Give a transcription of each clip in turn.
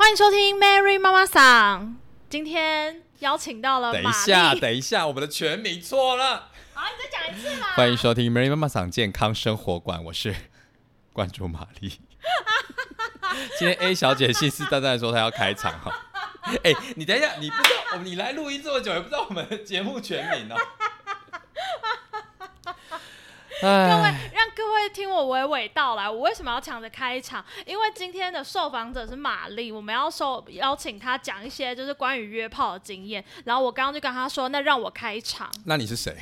欢迎收听 Mary 妈妈桑。今天邀请到了玛等一下，等一下，我们的全名错了。好，你再讲一次嘛。欢迎收听 Mary 妈妈桑健康生活馆，我是关注玛丽。今天 A 小姐信誓旦旦地说她要开场哈。哎、你等一下，你不知道，你来录音这么久，也不知道我们的节目全名哦。各哎，位，让各位听我娓娓道来，我为什么要抢着开场？因为今天的受访者是玛丽，我们要受邀请她讲一些就是关于约炮的经验。然后我刚刚就跟她说，那让我开场。那你是谁？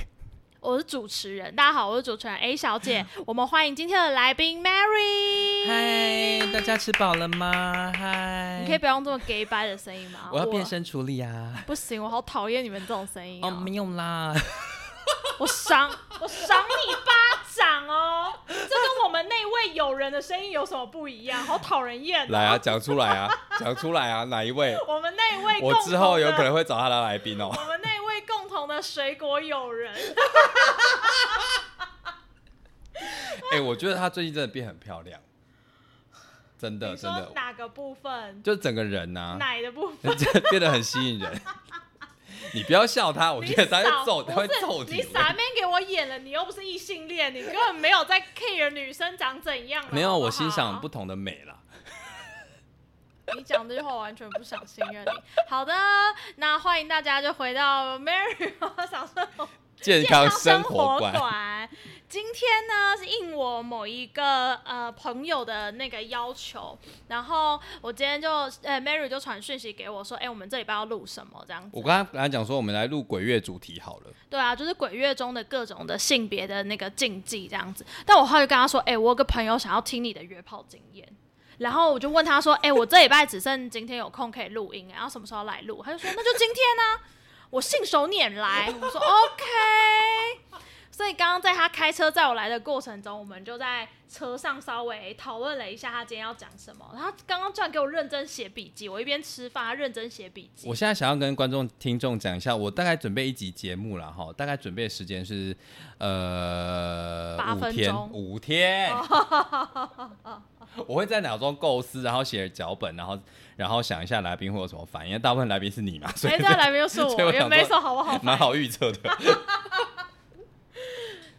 我是主持人，大家好，我是主持人 A 小姐。我们欢迎今天的来宾 Mary。嗨，大家吃饱了吗？嗨，你可以不要用这么 gay 掰的声音吗？我要变身处理啊！不行，我好讨厌你们这种声音、哦，哦。没有啦，我赏我赏你巴掌哦！这跟我们那位友人的声音有什么不一样？好讨人厌、哦。来啊，讲出来啊，讲出来啊，哪一位？我们那位我之后有可能会找他的来宾哦。我们那位共同的水果友人，哎、我觉得他最近真的变很漂亮，真的真的，哪个部分？就整个人呐、奶的部分？这变得很吸引人。你不要笑他，我你觉得他少会揍，他会揍你傻面给我演了，你又不是异性恋，你根本没有在 care 女生长怎样。没有，我欣赏不同的美啦。你讲这句话我完全不想信任你。好的，那欢迎大家就回到 Mary 我想说健康生活馆，馆。今天呢是应我某一个呃朋友的那个要求，然后我今天就呃 Mary 就传讯息给我说，哎、我们这礼拜要录什么这样子。我刚才跟他讲说，我们来录鬼月主题好了。对啊，就是鬼月中的各种的性别的那个禁忌这样子。但我后来就跟他说，哎、我有个朋友想要听你的约炮经验。然后我就问他说：“哎、我这礼拜只剩今天有空可以录音，然后什么时候来录？”他就说：“那就今天呢、我信手拈来。”我说：“OK。”所以刚刚在他开车载我来的过程中，我们就在车上稍微讨论了一下他今天要讲什么。他刚刚居然给我认真写笔记，我一边吃饭，他认真写笔记。我现在想要跟观众、听众讲一下，我大概准备一集节目了哈，大概准备的时间是呃八分钟五天。我会在脑中构思，然后写脚本，然后然后想一下来宾会有什么反应。因为大部分来宾是你嘛，所以哎，这来宾又是我，也没什么好不好？蛮好预测的。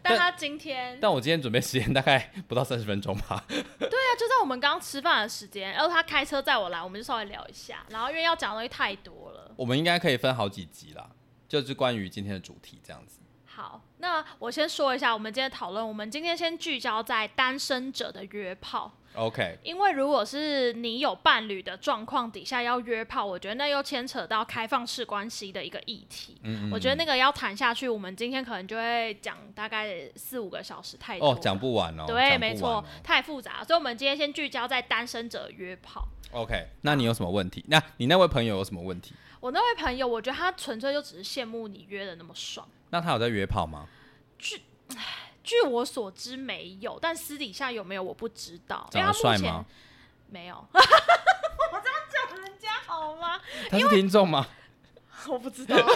但他今天但我今天准备时间大概 不到三十分钟吧。对啊，就在我们刚刚吃饭的时间，然后他开车载我来，我们就稍微聊一下。然后因为要讲的东西太多了，我们应该可以分好几集啦，就是关于今天的主题这样子。好，那我先说一下，我们今天讨论，我们今天先聚焦在单身者的约炮，OK，因为如果是你有伴侣的状况底下要约炮，我觉得那又牵扯到开放式关系的一个议题。嗯我觉得那个要谈下去，我们今天可能就会讲大概四五个小时，太多哦，讲不完哦。对，没错哦，太复杂，所以我们今天先聚焦在单身者约炮。OK，那你有什么问题？那你那位朋友有什么问题？我那位朋友，我觉得他纯粹就只是羡慕你约的那么爽。那他有在约炮吗？据我所知没有，但私底下有没有我不知道。因为长得他目前帅吗？没有。我这样讲人家好吗？他是听众吗？我不知道，因为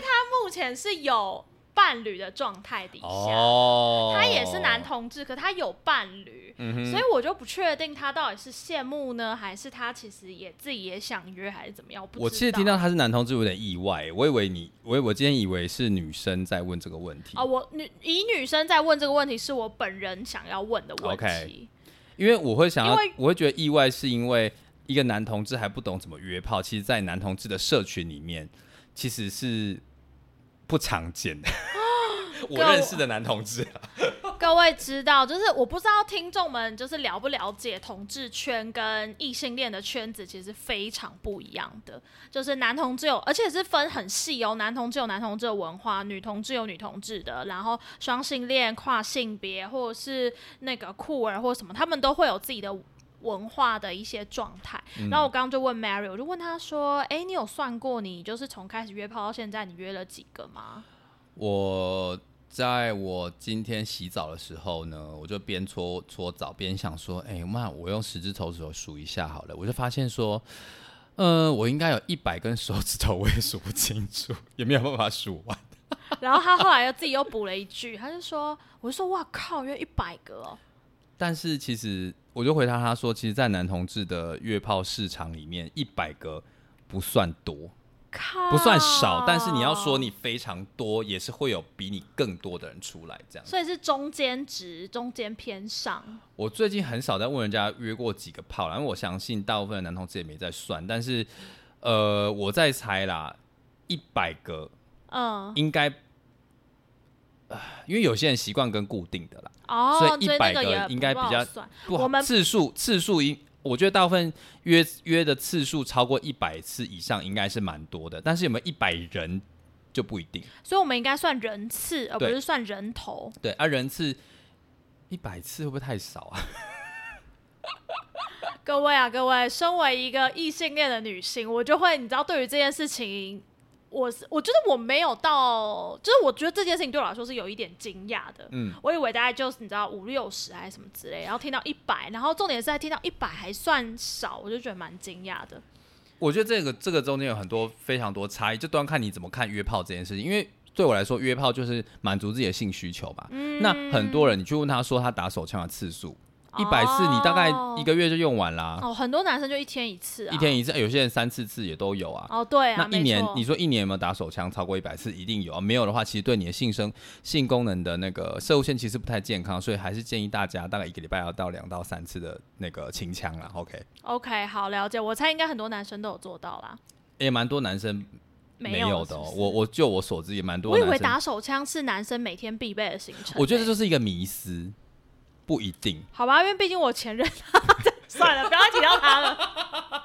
他目前是有伴侣的状态底下，哦，他也是男，同志，可他有伴侣。嗯，所以我就不确定他到底是羡慕呢，还是他其实也自己也想约，还是怎么样？我其实听到他是男同志有点意外，我以为你，我我今天以为是女生在问这个问题哦，我女以女生在问这个问题，是我本人想要问的问题。因为我会想要我会觉得意外，是因为一个男同志还不懂怎么约炮，其实，在男同志的社群里面，其实是不常见的。我认识的男同志啊，各位知道，就是我不知道听众们就是了不了解同志圈跟异性恋的圈子其实非常不一样的。就是男同志有，而且是分很细哦，男同志有男同志的文化，女同志有女同志的，然后双性恋、跨性别或者是那个酷儿或什么，他们都会有自己的。文化的一些状态，然后我刚刚就问 Mary，我就问他说：“哎、你有算过你就是从开始约炮到现在，你约了几个吗我在我今天洗澡的时候呢，我就边搓搓澡边想说，哎、妈，我用十只手指头数一下好了。我就发现说，呃，我应该有一百根手指头，我也数不清楚，也没有办法数完。？”然后他后来又自己又补了一句，他就说：“我就说哇靠，约一百个哦。”但是其实我就回答他说，其实，在男同志的约炮市场里面，一百个不算多，不算少，但是你要说你非常多，也是会有比你更多的人出来这样。所以是中间值，中间偏上。我最近很少在问人家约过几个炮了，因为我相信大部分的男同志也没在算，但是呃，我在猜啦，一百个，嗯，应该，呃因为有些人习惯跟固定的啦，哦，所以100那个应该比较不我们次数次数应，我觉得大部分约约的次数超过一百次以上，应该是蛮多的，但是有没有一百人就不一定。所以我们应该算人次，而不是算人头。对，啊，人次一百次会不会太少啊？各位啊，各位，身为一个异性恋的女性，我就会，你知道，对于这件事情，我是我觉得我没有到，就是我觉得这件事情对我来说是有一点惊讶的。嗯，我以为大概就是你知道五六十还是什么之类，然后听到一百，然后重点是在听到一百还算少，我就觉得蛮惊讶的。我觉得这个这个中间有很多非常多差异，就端看你怎么看约炮这件事情。因为对我来说，约炮就是满足自己的性需求吧。嗯那很多人，你去问他说他打手枪的次数，一百次你大概一个月就用完啦，哦，很多男生就一天一次啊，一天一次，有些人三四次也都有啊。哦，对啊，那一年你说一年有没有打手枪超过一百次？一定有啊。没有的话，其实对你的性生性功能的那个射物线其实不太健康，所以还是建议大家大概一个礼拜要到两到三次的那个清枪啦。OK，OK，好了解。我猜应该很多男生都有做到啦。也蛮多男生没有的哦。是是我我就我所知也蛮多我以。为打手枪是男生每天必备的行程欸、我觉得这就是一个迷思，不一定。好吧，因为毕竟我前任，算了，不要提到他了。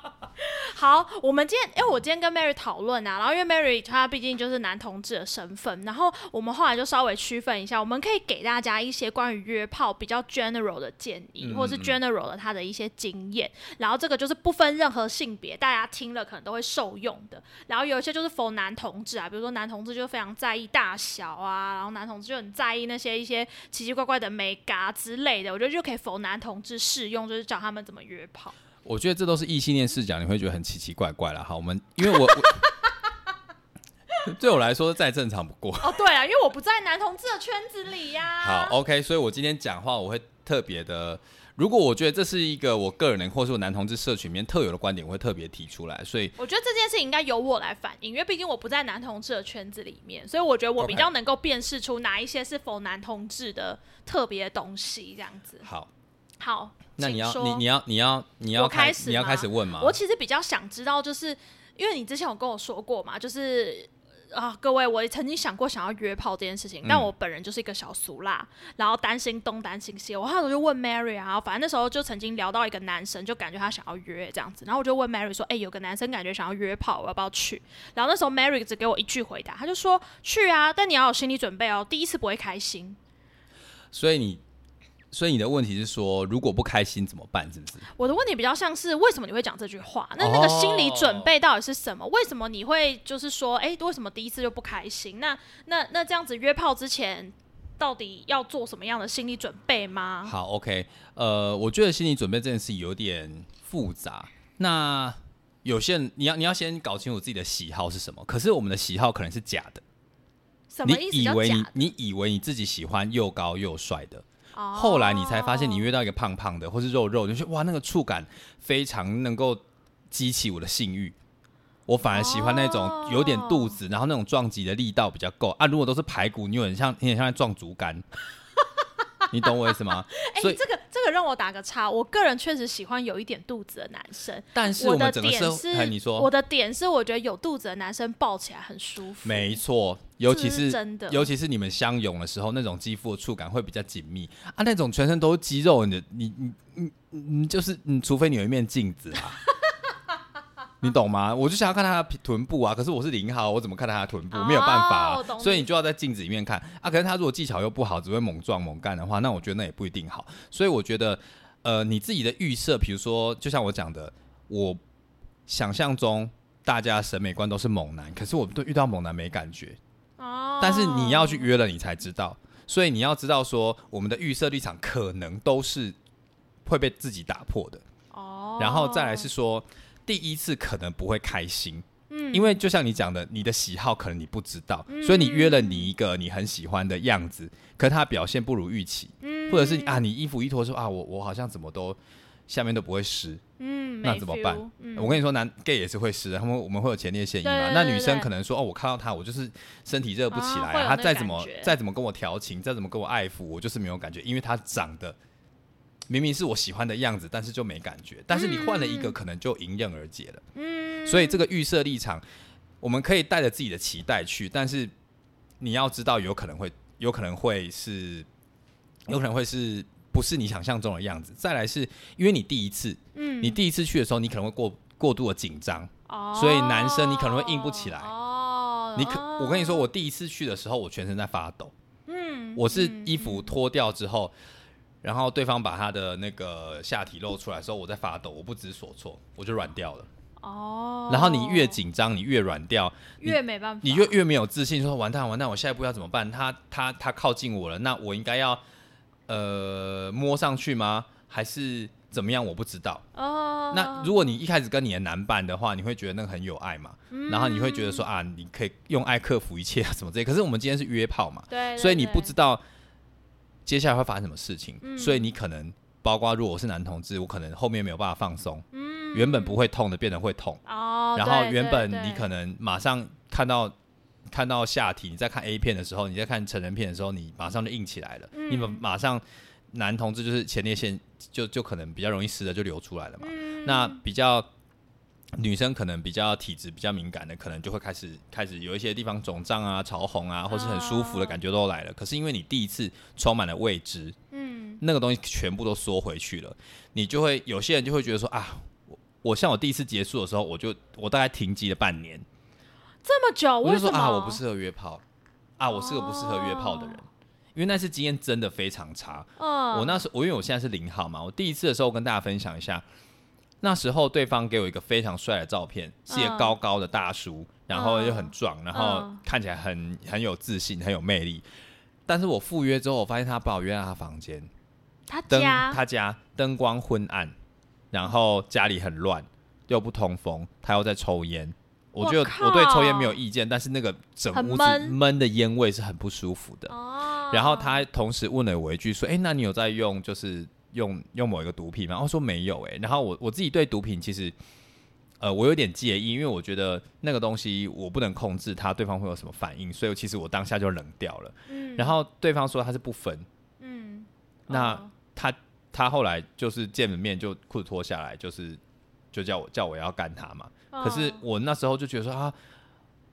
好，我们今天，因为我今天跟 Mary 讨论啊，然后因为 Mary 她毕竟就是男同志的身份，然后我们后来就稍微区分一下，我们可以给大家一些关于约炮比较 general 的建议，嗯或者是 general 的他的一些经验，然后这个就是不分任何性别，大家听了可能都会受用的。然后有一些就是否男同志啊，比如说男同志就非常在意大小啊，然后男同志就很在意那些一些奇奇怪怪的美嘎之类的，我觉得就可以否男同志适用，就是教他们怎么约炮。我觉得这都是异性恋视角，你会觉得很奇奇怪怪了。好，我们因为我我 对我来说再正常不过。哦，对啊，因为我不在男同志的圈子里呀、好，OK，所以我今天讲话我会特别的，如果我觉得这是一个我个人或是我男同志社群里面特有的观点，我会特别提出来。所以我觉得这件事情应该由我来反映，因为毕竟我不在男同志的圈子里面，所以我觉得我比较能够辨识出哪一些是否男同志的特别东西，这样子。好，好，那你要你你要你要你要我开始你要开始问吗？我其实比较想知道，就是因为你之前有跟我说过嘛，就是啊，各位，我曾经想过想要约炮这件事情，嗯但我本人就是一个小俗辣，然后担心东担心西，我后来就问 Mary 啊，反正那时候就曾经聊到一个男生，就感觉他想要约这样子，然后我就问 Mary 说，哎、有个男生感觉想要约炮，我要不要去？然后那时候 Mary 只给我一句回答，他就说去啊，但你要有心理准备哦，第一次不会开心。所以你所以你的问题是说，如果不开心怎么办？是不是？我的问题比较像是为什么你会讲这句话？那那个心理准备到底是什么？为什么你会就是说，哎、为什么第一次就不开心？那那那这样子约炮之前，到底要做什么样的心理准备吗？好，OK，呃，我觉得心理准备这件事有点复杂。那有些人，你要你要先搞清楚自己的喜好是什么。可是我们的喜好可能是假的，你什么意思以为？你以为你自己喜欢又高又帅的，哦后来你才发现你约到一个胖胖的或是肉肉，你就是哇，那个触感非常能够激起我的性欲。我反而喜欢那种有点肚子，然后那种撞击的力道比较够啊。如果都是排骨，你有点像，有点像在撞竹竿，你懂我意思吗？哎、所以这个这个让我打个叉，我个人确实喜欢有一点肚子的男生。但是我的点是，哎你说我的点是，我觉得有肚子的男生抱起来很舒服。没错，尤其是是真的尤其是你们相拥的时候，那种肌肤的触感会比较紧密啊。那种全身都是肌肉，你的你你你你就是你，除非你有一面镜子啊，你懂吗？我就想要看他的臀部啊，可是我是零号，我怎么看他的臀部？哦没有办法、所以你就要在镜子里面看啊。可是他如果技巧又不好，只会猛撞猛干的话，那我觉得那也不一定好。所以我觉得，呃，你自己的预设，比如说，就像我讲的，我想象中大家审美观都是猛男，可是我对遇到猛男没感觉。哦，但是你要去约了，你才知道。所以你要知道说，我们的预设立场可能都是会被自己打破的。哦，然后再来是说，第一次可能不会开心，嗯。因为就像你讲的，你的喜好可能你不知道，所以你约了你一个你很喜欢的样子，可他表现不如预期，嗯。或者是啊，你衣服一脱说啊，我我好像怎么都下面都不会湿，嗯，那怎么办？嗯。我跟你说，男 gay 也是会湿的，他们我们会有前列腺炎嘛。那女生可能说，哦，我看到他，我就是身体热不起来、他再怎么再怎么跟我调情，再怎么跟我爱抚，我就是没有感觉，因为他长得明明是我喜欢的样子，但是就没感觉。但是你换了一个，可能就迎刃而解了。嗯，所以这个预设立场，我们可以带着自己的期待去，但是你要知道，有可能会，有可能会是，有可能会是不是你想象中的样子。再来是因为你第一次，嗯你第一次去的时候，你可能会过过度的紧张，哦所以男生你可能会硬不起来哦，你可，我跟你说，我第一次去的时候，我全身在发抖，嗯，我是嗯衣服脱掉之后。然后对方把他的那个下体露出来的时候，我在发抖，我不知所措，我就软掉了。哦，然后你越紧张，你越软掉，你越没办法，你越越没有自信，说完蛋完蛋，我下一步要怎么办？他他他靠近我了，那我应该要呃摸上去吗？还是怎么样？我不知道。哦，那如果你一开始跟你的男伴的话，你会觉得那个很有爱嘛？嗯然后你会觉得说啊，你可以用爱克服一切啊什么之类。可是我们今天是约炮嘛，对，所以你不知道接下来会发生什么事情，嗯。所以你可能包括如果我是男同志，我可能后面没有办法放松，嗯。原本不会痛的变得会痛。哦，然后原本你可能马上看到看到下体，你在看 A 片的时候，你在看成人片的时候，你马上就硬起来了，嗯。你们马上男同志就是前列腺就就可能比较容易湿的就流出来了嘛。嗯。那比较女生可能比较体质比较敏感的，可能就会开始开始有一些地方肿胀啊、潮红啊，或是很舒服的感觉都来了。可是因为你第一次充满了未知，嗯。那个东西全部都缩回去了，你就会有些人就会觉得说啊，我我像我第一次结束的时候，我就我大概停机了半年，这么久，我就说啊，我不适合约炮，啊，我是个不适合约炮的人，因为那次经验真的非常差。嗯，我那时候我因为我现在是零号嘛，我第一次的时候跟大家分享一下，那时候对方给我一个非常帅的照片，是一个嗯高高的大叔，然后又很壮，然后嗯看起来很很有自信，很有魅力。但是我赴约之后，我发现他把我约到他房间，他家？他家灯光昏暗，然后家里很乱，又不通风，他又在抽烟。我觉得我对抽烟没有意见，但是那个整屋子闷？闷的烟味是很不舒服的。哦，然后他同时问了我一句说：“哎、那你有在用就是用用某一个毒品吗？”然后说没有哎、然后我我自己对毒品其实呃我有点介意，因为我觉得那个东西我不能控制它对方会有什么反应，所以其实我当下就冷掉了。嗯，然后对方说他是不分，嗯，那哦他他后来就是见了面就裤子脱下来，就是就叫我叫我要干他嘛。可是哦我那时候就觉得说啊，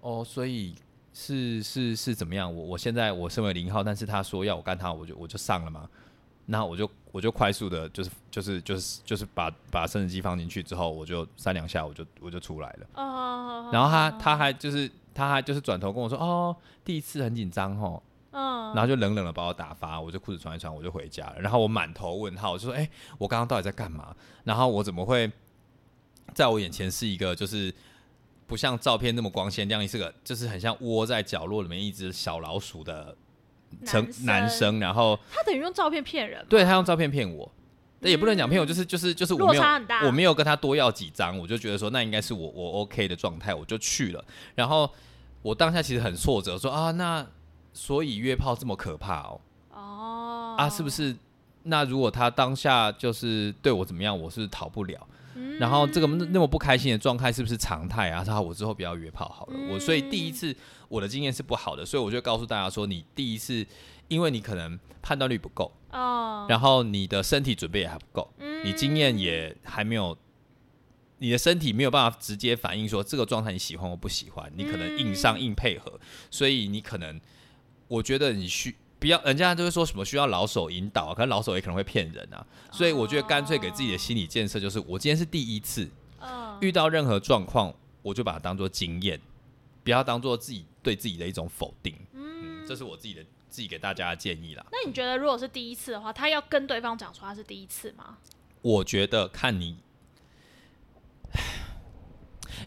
哦，所以是是是怎么样？我我现在我身为零号，但是他说要我干他，我就我就上了嘛。那我就我就快速的，就是就是就是就是把把生殖机放进去之后，我就三两下我就我就出来了。哦，然后他他还就是他还就是转头跟我说，哦，第一次很紧张哦，嗯，然后就冷冷的把我打发，我就裤子穿一穿，我就回家了。然后我满头问号，我就说：“哎、我刚刚到底在干嘛？然后我怎么会在我眼前是一个就是不像照片那么光鲜亮丽，是个就是很像窝在角落里面一只小老鼠的成男男生？然后他等于用照片骗人，对他用照片骗我。”但也不能讲骗我，就是就是就是我没有我没有跟他多要几张，我就觉得说那应该是我我 OK 的状态，我就去了。然后我当下其实很挫折，说啊那所以约炮这么可怕哦，哦，啊，是不是？那如果他当下就是对我怎么样，我是逃不了。嗯？然后这个那那么不开心的状态是不是常态啊？他说我之后不要约炮好了。我所以第一次我的经验是不好的，所以我就告诉大家说，你第一次，因为你可能判断力不够，哦，然后你的身体准备也还不够，你经验也还没有。你的身体没有办法直接反映说这个状态你喜欢或不喜欢，你可能硬上硬配合，所以你可能，我觉得你需不要，人家就会说什么需要老手引导、啊，可是老手也可能会骗人啊，所以我觉得干脆给自己的心理建设就是，我今天是第一次嗯遇到任何状况，我就把它当做经验，不要当做自己对自己的一种否定。嗯，这是我自己的自己给大家的建议啦。那你觉得如果是第一次的话，他要跟对方讲说他是第一次吗？我觉得看你，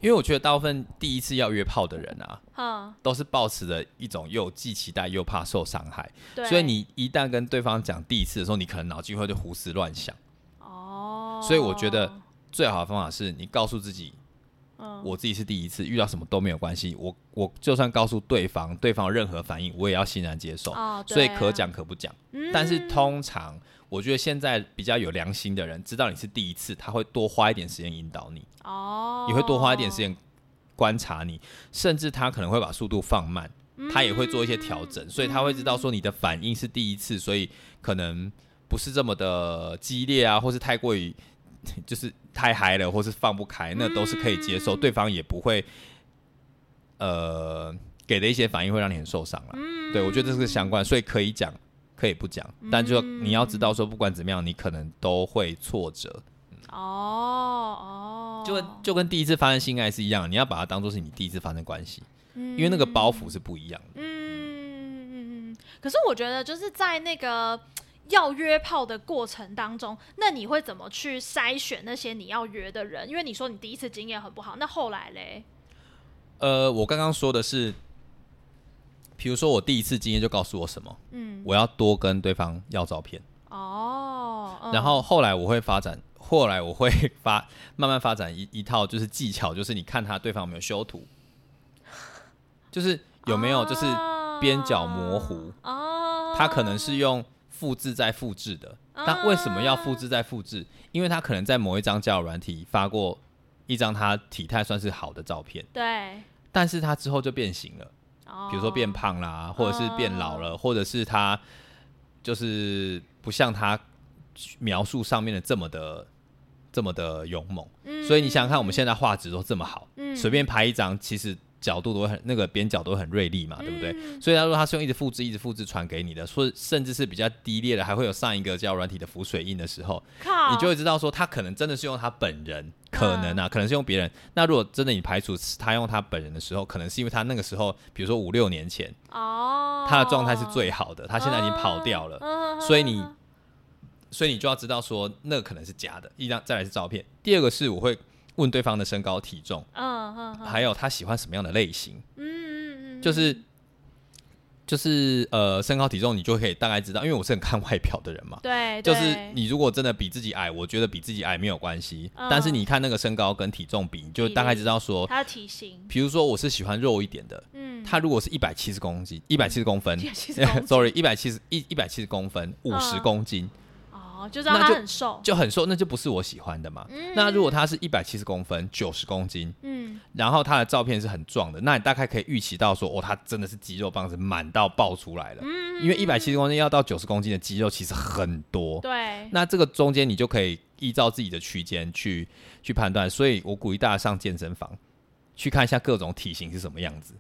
因为我觉得大部分第一次要约炮的人啊，嗯，都是抱持着一种又既期待又怕受伤害，所以你一旦跟对方讲第一次的时候，你可能脑筋会就胡思乱想。哦，所以我觉得最好的方法是你告诉自己，我自己是第一次，遇到什么都没有关系。我我就算告诉对方，对方有任何反应，我也要欣然接受。哦，所以可讲可不讲。嗯但是通常，我觉得现在比较有良心的人，知道你是第一次，他会多花一点时间引导你，哦，也会多花一点时间观察你，甚至他可能会把速度放慢，他也会做一些调整，所以他会知道说你的反应是第一次，所以可能不是这么的激烈啊，或是太过于就是太嗨了，或是放不开，那都是可以接受，对方也不会呃给的一些反应会让你很受伤了。对我觉得这是相关，所以可以讲，可以不讲，但就你要知道说，不管怎么样，你可能都会挫折。哦哦，就跟就跟第一次发生性爱是一样的，你要把它当做是你第一次发生关系，因为那个包袱是不一样的。嗯嗯嗯嗯。可是我觉得就是在那个要约炮的过程当中，那你会怎么去筛选那些你要约的人？因为你说你第一次经验很不好，那后来嘞？呃，我刚刚说的是，比如说我第一次经验就告诉我什么，嗯，我要多跟对方要照片，哦，嗯。然后后来我会发展，后来我会发慢慢发展一一套就是技巧，就是你看他对方有没有修图，就是有没有就是边角模糊，哦，他可能是用复制再复制的，但为什么要复制再复制？因为他可能在某一张交友软体发过一张他体态算是好的照片，对，但是他之后就变形了。哦。比如说变胖啦，或者是变老了，或者是他就是不像他描述上面的这么的这么的勇猛。所以你想想看，我们现在画质都这么好，嗯。随便拍一张，其实角度都会很那个边角都会很锐利嘛，对不对？嗯所以他说他是用一直复制、一直复制传给你的，说甚至是比较低劣的，还会有上一个叫软体的浮水印的时候，你就会知道说他可能真的是用他本人，可能啊，可能是用别人。那如果真的你排除他用他本人的时候，可能是因为他那个时候，比如说五六年前，哦，他的状态是最好的，他现在已经跑掉了，嗯，所以你，所以你就要知道说那可能是假的。一张再来是照片，第二个是我会问对方的身高体重，嗯嗯嗯。还有他喜欢什么样的类型，嗯嗯嗯，就是。就是呃，身高体重你就可以大概知道，因为我是很看外表的人嘛。对，就是你如果真的比自己矮，我觉得比自己矮没有关系。嗯。但是你看那个身高跟体重比，你就大概知道说，他的体型，比如说我是喜欢肉一点的，嗯，他如果是一百七十公斤，一百七十公分170公斤，sorry，一百七十一一百七十公分，五十嗯。公斤哦，就知道他很瘦，就很瘦，那就不是我喜欢的嘛。那如果他是一百七十公分，九十公斤，嗯，然后他的照片是很壮的，那你大概可以预期到说，哦，他真的是肌肉棒子满到爆出来了。嗯因为一百七十公斤要到九十公斤的肌肉其实很多。对，那这个中间你就可以依照自己的区间去去判断，所以我鼓励大家上健身房去看一下各种体型是什么样子，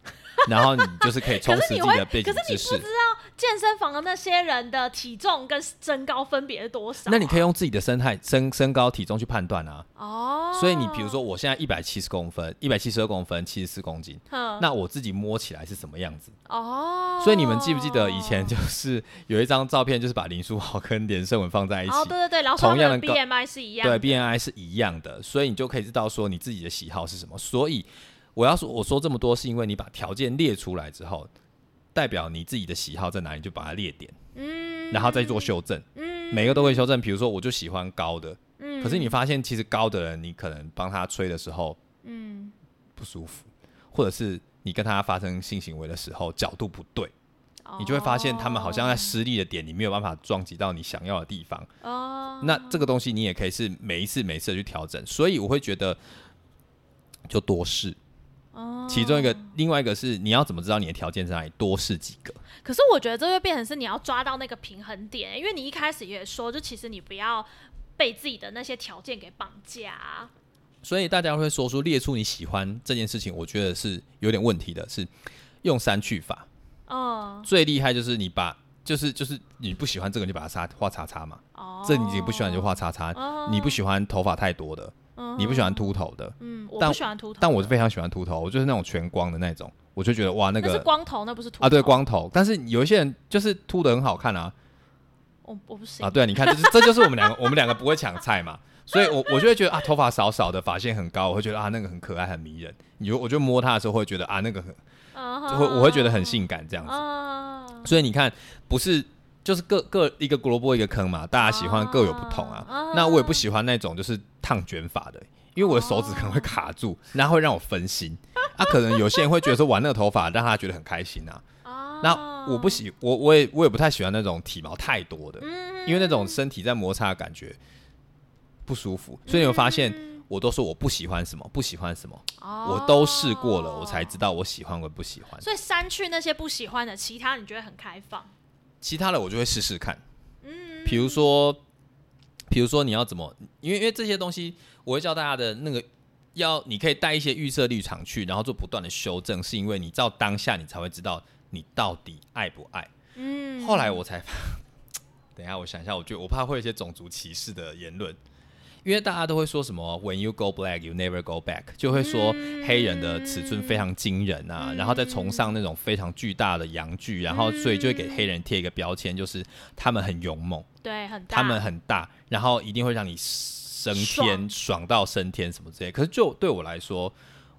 然后你就是可以充实自己的背景知识可是你不知。道健身房的那些人的体重跟身高分别是多少啊、那你可以用自己的身态、身身高、体重去判断啊。哦，所以你比如说，我现在一百七十公分，一百七十二公分，七十四公斤，那我自己摸起来是什么样子？哦，所以你们记不记得以前就是有一张照片，就是把林书豪跟连胜文放在一起，哦，对对对，然后同样的 BMI 是一样对，，BMI 是一样的，所以你就可以知道说你自己的喜好是什么。所以我要说我说这么多，是因为你把条件列出来之后，代表你自己的喜好在哪里，就把它列点，嗯，然后再做修正。嗯，每个都会修正。比如说，我就喜欢高的，嗯，可是你发现其实高的人，你可能帮他吹的时候嗯，不舒服，或者是你跟他发生性行为的时候角度不对，你就会发现他们好像在失力的点，你没有办法撞击到你想要的地方。哦，那这个东西你也可以是每一次每一次的去调整，所以我会觉得就多试。哦其中一个，另外一个是你要怎么知道你的条件在哪里？多试几个。可是我觉得这就变成是你要抓到那个平衡点，因为你一开始也说，就其实你不要被自己的那些条件给绑架啊。所以大家会说出列出你喜欢这件事情，我觉得是有点问题的，是用删去法。嗯，最厉害就是你把，就是就是你不喜欢这个，你就把它叉画叉叉嘛。哦，这你不喜欢你就画叉叉。哦你不喜欢头发太多的，嗯你不喜欢秃头的，嗯，我但不喜欢秃头，但我是非常喜欢秃头，我就是那种全光的那种，我就觉得哇，那个光头，那不是秃啊，对，光头。但是有一些人就是秃的很好看啊，我我不行。啊，对啊，你看，这就是这就是我们两个，我们两个不会抢菜嘛，所以我我就会觉得啊，头发少少的，发线很高，我会觉得啊，那个很可爱，很迷人。你就我就摸它的时候会觉得啊，那个很，嗯就会我会觉得很性感这样子。嗯，所以你看，不是就是各各一个萝卜一个坑嘛，大家喜欢各有不同啊。哦那我也不喜欢那种就是烫卷发的，因为我的手指可能会卡住，然后会让我分心。啊，可能有些人会觉得说玩那个头发让他觉得很开心啊。哦那我不喜我我也我也不太喜欢那种体毛太多的，嗯因为那种身体在摩擦的感觉不舒服。所以你会发现，我都说我不喜欢什么，不喜欢什么，我都试过了，我才知道。我喜欢或不喜欢。所以删去那些不喜欢的，其他你觉得很开放。其他的我就会试试看，嗯，比如说，比如说你要怎么，因为因为这些东西，我会教大家的那个。要你可以带一些预设立场去，然后做不断的修正，是因为你到当下你才会知道你到底爱不爱。嗯，后来我才，等一下我想一下，我觉得我怕会有一些种族歧视的言论，因为大家都会说什么 “When you go black, you never go back”，就会说黑人的尺寸非常惊人啊，然后再崇尚那种非常巨大的阳具，然后所以就会给黑人贴一个标签，就是他们很勇猛，对很大，他们很大，然后一定会让你升天，爽到升天什么之类。可是就对我来说，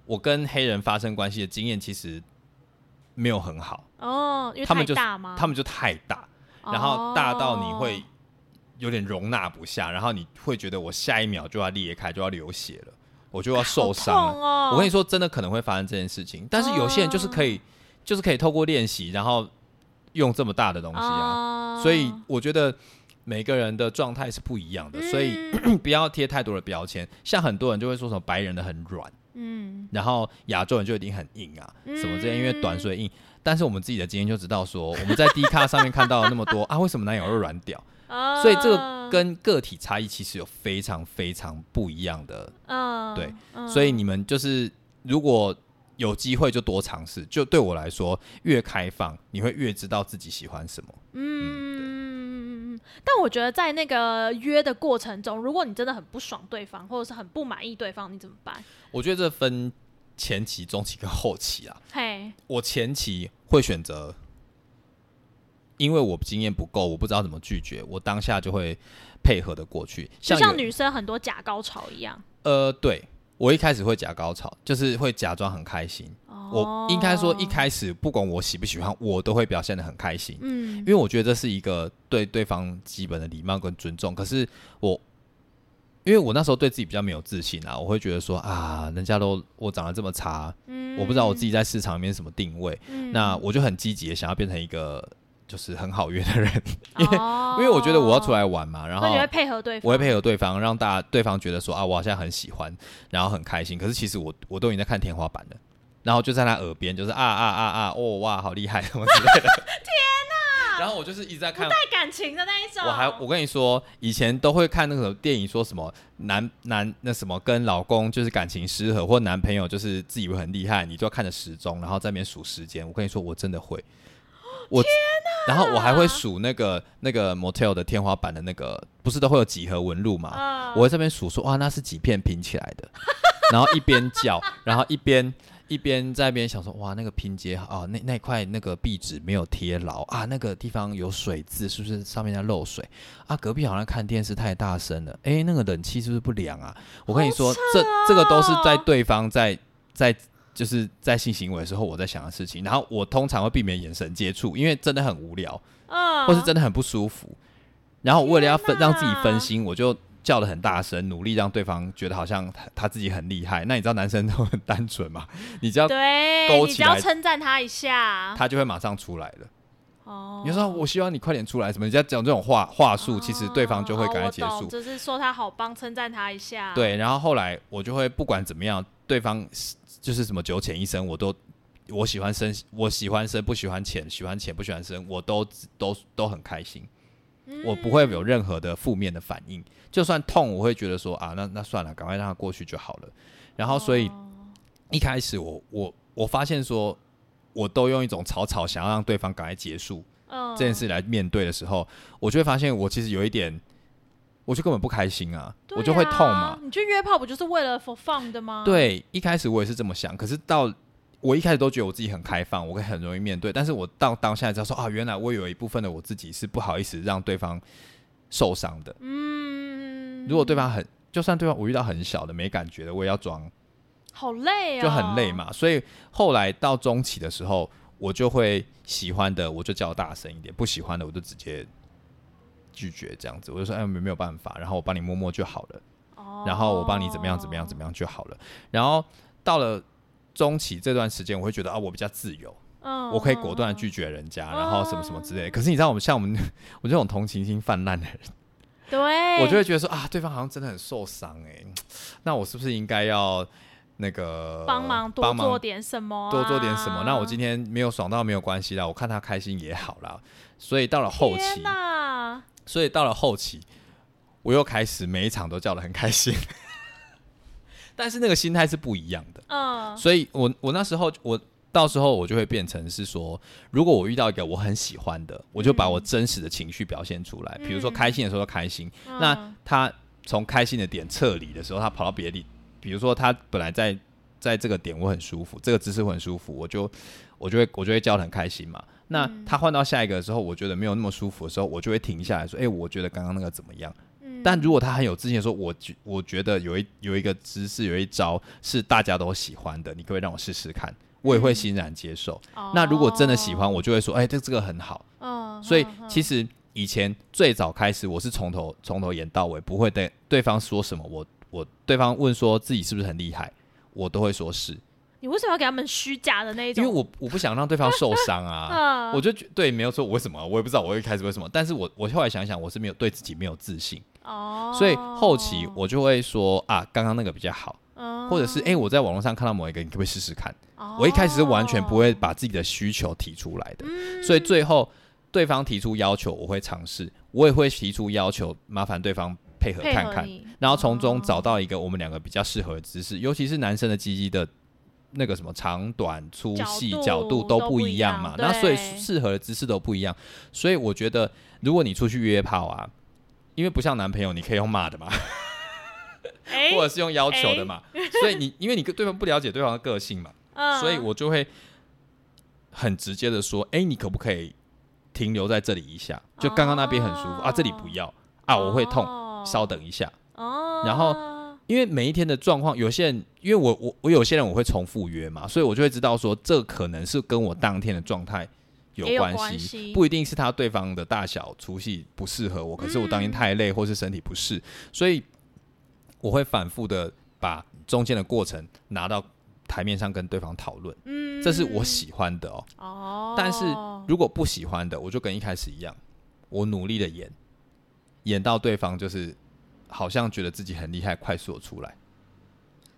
我跟黑人发生关系的经验其实没有很好。哦，因为他们就太大吗？他们就太大，然后大到你会有点容纳不下，然后你会觉得我下一秒就要裂开，就要流血了，我就要受伤了。哦、我跟你说，真的可能会发生这件事情，但是有些人就是可以，就是可以透过练习，然后用这么大的东西啊，哦所以我觉得。每个人的状态是不一样的，所以嗯 不要贴太多的标签。像很多人就会说什么白人的很软，嗯然后亚洲人就一定很硬啊，什么这些，因为短所以硬。但是我们自己的经验就知道说，我们在 D 卡上面看到了那么多啊，为什么男友会软屌？哦所以这个跟个体差异其实有非常非常不一样的。嗯对嗯所以你们就是如果有机会就多尝试。就对我来说，越开放，你会越知道自己喜欢什么。嗯，但我觉得在那个约的过程中，如果你真的很不爽对方，或者是很不满意对方，你怎么办？我觉得这分前期、中期跟后期啊。嘿，我前期会选择，因为我经验不够，我不知道怎么拒绝，我当下就会配合的过去。就像女生很多假高潮一样。呃，对我一开始会假高潮，就是会假装很开心。我应该说一开始不管我喜不喜欢，我都会表现的很开心，嗯因为我觉得这是一个对对方基本的礼貌跟尊重。可是我。因为我那时候对自己比较没有自信啊，我会觉得说啊，人家都我长得这么差，嗯我不知道我自己在市场里面什么定位，嗯那我就很积极的想要变成一个就是很好约的人，因为、哦因为我觉得我要出来玩嘛，然后你会配合对方，我会配合对方，让大家对方觉得说啊，我好像很喜欢，然后很开心。可是其实我我都已经在看天花板了，然后就在他耳边就是啊啊啊啊，哦哇，好厉害什么之类的。天哪！然后我就是一直在看带感情的那一种。我还我跟你说，以前都会看那个电影，说什么男男那什么跟老公就是感情失和，或男朋友就是自以为很厉害，你就要看着时钟，然后在那边数时间。我跟你说，我真的会，我然后我还会数那个那个 motel 的天花板的那个，不是都会有几何纹路嘛？嗯我在这边数说哇，那是几片拼起来的，然后一边叫，然后一边一边在那边想说哇，那个拼接啊，那那块那个壁纸没有贴牢啊，那个地方有水渍，是不是上面在漏水啊？隔壁好像看电视太大声了，诶，那个冷气是不是不良啊？我跟你说，这这个都是在对方在在。就是在性行为的时候，我在想的事情，然后我通常会避免眼神接触，因为真的很无聊，嗯，或是真的很不舒服。然后我为了要分让自己分心，我就叫的很大声，努力让对方觉得好像他他自己很厉害。那你知道男生都很单纯嘛？你只要对，勾起来你只要称赞他一下。他就会马上出来了。哦，你就说我希望你快点出来，什么？你只要讲这种话话术，其实对方就会哦赶快结束。就是说他好棒，称赞他一下。，对，然后后来我就会不管怎么样，对方就是什么九浅一深，我都我喜欢深，我喜欢深，不喜欢浅，喜欢浅不喜欢深，我都都都很开心。我不会有任何的负面的反应，就算痛，我会觉得说啊，那那算了，赶快让它过去就好了。然后所以哦一开始我我我发现说，我都用一种草草想要让对方赶快结束嗯这件事来面对的时候，我就会发现我其实有一点，我就根本不开心啊，对我就会痛嘛啊。你去约炮不就是为了 for fun 的吗？，对，一开始我也是这么想，可是到我一开始都觉得我自己很开放，我可以很容易面对，但是我到当下知道说啊，原来我有一部分的我自己是不好意思让对方受伤的。嗯，如果对方很，就算对方我遇到很小的没感觉的，我也要装，好累啊，就很累。嘛。所以后来到中期的时候，我就会喜欢的我就叫大声一点，不喜欢的我就直接拒绝这样子。我就说哎没没有办法，然后我帮你摸摸就好了。哦然后我帮你怎么样怎么样怎么样就好了。然后到了中期这段时间，我会觉得啊，我比较自由，嗯我可以果断的拒绝人家，然后什么什么之类的。可是你知道，我们 像我们我这种同情心泛滥的人，对，我就会觉得说啊，对方好像真的很受伤哎，那我是不是应该要那个帮忙多做点什么啊，多做点什么？那我今天没有爽到没有关系啦，我看他开心也好啦。所以到了后期，哪，所以到了后期，我又开始每一场都叫的很开心，但是那个心态是不一样的。嗯，所以我我那时候我到时候我就会变成是说，如果我遇到一个我很喜欢的，我就把我真实的情绪表现出来。比如说嗯开心的时候开心，嗯那他从开心的点撤离的时候，他跑到别的地，比如说他本来在在这个点我很舒服，这个姿势我很舒服，我就我就会我就会叫得很开心嘛。那嗯他换到下一个的时候，我觉得没有那么舒服的时候，我就会停下来说：“哎、我觉得刚刚那个怎么样？”嗯但如果他很有自信的说：“我觉我觉得有一有一个姿势，有一招是大家都喜欢的，你可不可以让我试试看？”我也会欣然接受。那如果真的喜欢，我就会说：“哎、这这个很好。”所以嗯其实以前最早开始，我是从头从头演到尾，不会对对方说什么，我我对方问说自己是不是很厉害，我都会说是，你为什么要给他们虚假的那一种？因为我我不想让对方受伤啊。嗯我就觉对没有说，我为什么我也不知道，我一开始为什么，但是我我后来想想，我是没有对自己没有自信，哦，所以后期我就会说啊，刚刚那个比较好，嗯，或者是哎、我在网络上看到某一个，你可不可以试试看？哦我一开始是完全不会把自己的需求提出来的，嗯所以最后对方提出要求，我会尝试，我也会提出要求，麻烦对方配合看看，然后从中哦找到一个我们两个比较适合的姿势，尤其是男生的鸡鸡的。那个什么长短粗细角度都都不一样嘛样，那所以适合的姿势都不一样，所以我觉得如果你出去约炮啊，因为不像男朋友，你可以用骂的嘛，哎，或者是用要求的嘛，所以你因为你跟对方不了解对方的个性嘛，嗯。所以我就会很直接的说，哎、你可不可以停留在这里一下？就刚刚那边很舒服、啊，这里不要啊，我会痛，哦。稍等一下。哦，然后因为每一天的状况，有些人因为我我我有些人我会重复约嘛，所以我就会知道说，这可能是跟我当天的状态有关系，关系。不一定是他对方的大小粗细不适合我，可是我当天太累或是身体不适，所以我会反复的把中间的过程拿到台面上跟对方讨论，嗯。这是我喜欢的哦。哦，但是如果不喜欢的，我就跟一开始一样，我努力的演，演到对方就是好像觉得自己很厉害，快速的出来。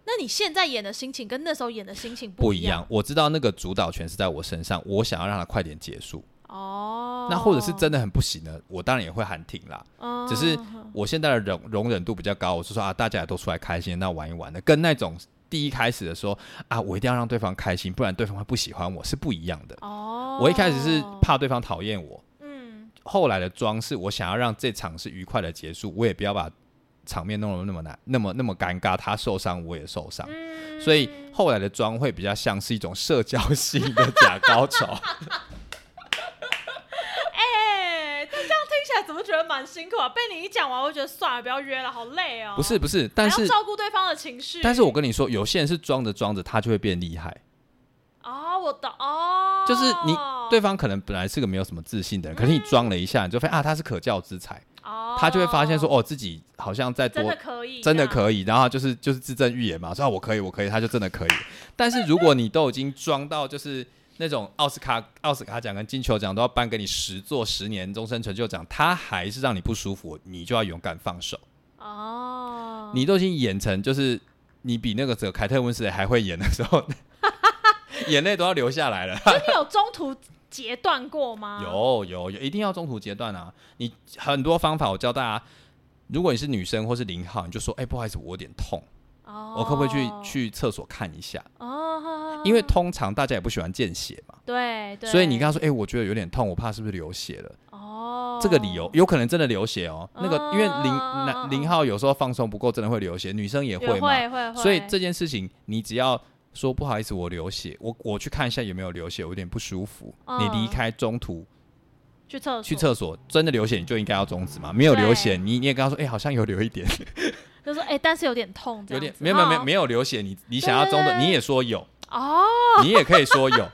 那你现在演的心情跟那时候演的心情一不一样。我知道那个主导权是在我身上，我想要让它快点结束。哦。那或者是真的很不行呢，我当然也会喊停啦。哦，只是我现在的容容忍度比较高，我是说啊，大家也都出来开心，那玩一玩的，跟那种第一开始的说啊，我一定要让对方开心，不然对方会不喜欢我是不一样的。哦，我一开始是怕对方讨厌我，嗯后来的装是我想要让这场是愉快的结束，我也不要把场面弄得那么难，那么那么尴尬，他受伤我也受伤。嗯，所以后来的妆会比较像是一种社交性的假高潮，哎，但这样听起来怎么觉得蛮辛苦啊？被你一讲完，我就觉得算了，不要约了，好累哦。不是不是，但是照顾对方的情绪。但是我跟你说，有些人是装着装着，他就会变厉害。哦，我懂哦，就是你对方可能本来是个没有什么自信的人，可是你装了一下，你就发现啊，他是可教之才，哦，他就会发现说，哦，自己好像在真的可以，真的。可以，然后就是就是自证预言嘛，说啊我可以，我可以，他就真的可以。但是如果你都已经装到就是那种奥斯卡奥斯卡奖跟金球奖都要颁给你十座十年终身成就奖，他还是让你不舒服，你就要勇敢放手。哦，你都已经演成就是你比那个这个凯特温斯莱还会演的时候，眼泪都要流下来了。你有中途截断过吗？有有有，一定要中途截断啊！你很多方法我教大家，如果你是女生或是零号，你就说，哎、不好意思，我有点痛，哦，我可不可以去去厕所看一下？哦，因为通常大家也不喜欢见血嘛，对对，所以你跟他说，哎、我觉得有点痛，我怕是不是流血了？哦，这个理由有可能真的流血哦。那个因为零哦男零号有时候放松不够，真的会流血，女生也也会嘛。会会，所以这件事情，你只要说不好意思，我流血，我我去看一下有没有流血，我有点不舒服。嗯你离开中途去厕去厕所，真的流血你就应该要终止嘛。没有流血，你你也跟他说，哎、好像有流一点，就说哎，但是有点痛，有点没有没有没有哦没有流血，你你想要终止，对对对你也说有，哦，你也可以说有。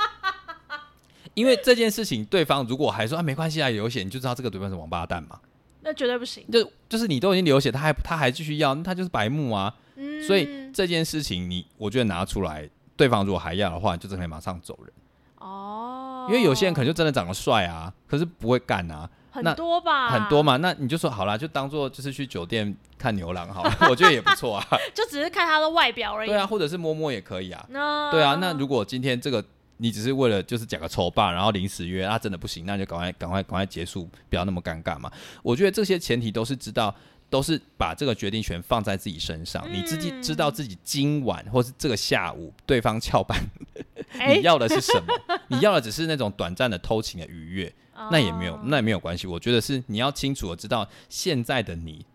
因为这件事情，对方如果还说啊没关系啊，流血，你就知道这个对方是王八蛋嘛。那绝对不行。就就是你都已经流血，他还他还继续要，那他就是白目啊。嗯，所以这件事情你，我觉得拿出来，对方如果还要的话，你就真的可以马上走人。哦，因为有些人可能就真的长得帅啊，可是不会干啊，很多吧，很多，嘛。那你就说好啦，就当做就是去酒店看牛郎好了，我觉得也不错啊。就只是看他的外表而已。对啊，，或者是摸摸也可以啊。那对啊，那如果今天这个你只是为了就是讲个丑霸，然后临时约，啊真的不行，那你就赶快赶快赶快结束，不要那么尴尬嘛。我觉得这些前提都是知道，都是把这个决定权放在自己身上，你自己知道自己今晚或是这个下午对方翘班，哎你要的是什么？你要的只是那种短暂的偷情的愉悦，那也没有哦那也没有关系。我觉得是你要清楚的知道现在的你，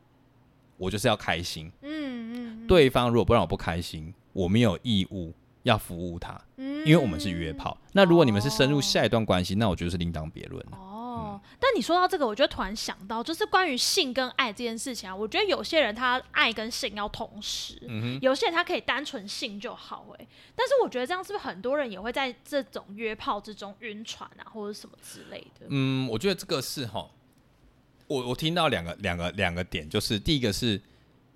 我就是要开心。嗯嗯，对方如果不让我不开心，我没有义务要服务他。嗯因为我们是约炮。那如果你们是深入下一段关系，那我觉得是另当别论了。哦，但你说到这个，我就突然想到，就是关于性跟爱这件事情啊，我觉得有些人他爱跟性要同时，嗯有些人他可以单纯性就好、欸，但是我觉得这样是不是很多人也会在这种约炮之中晕船啊，或者什么之类的？嗯，我觉得这个是哈，我我听到两个两个两个点，就是第一个是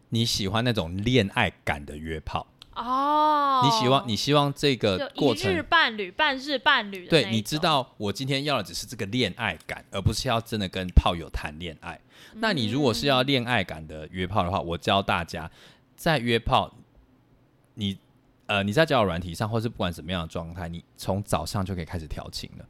你喜欢那种恋爱感的约炮，哦，你希望你希望这个就过一日程。伴侣、半日伴侣对，你知道我今天要的只是这个恋爱感，而不是要真的跟炮友谈恋爱。那你如果是要恋爱感的约炮的话，我教大家在约炮，你呃你在交友软体上，或是不管什么样的状态，你从早上就可以开始调情了。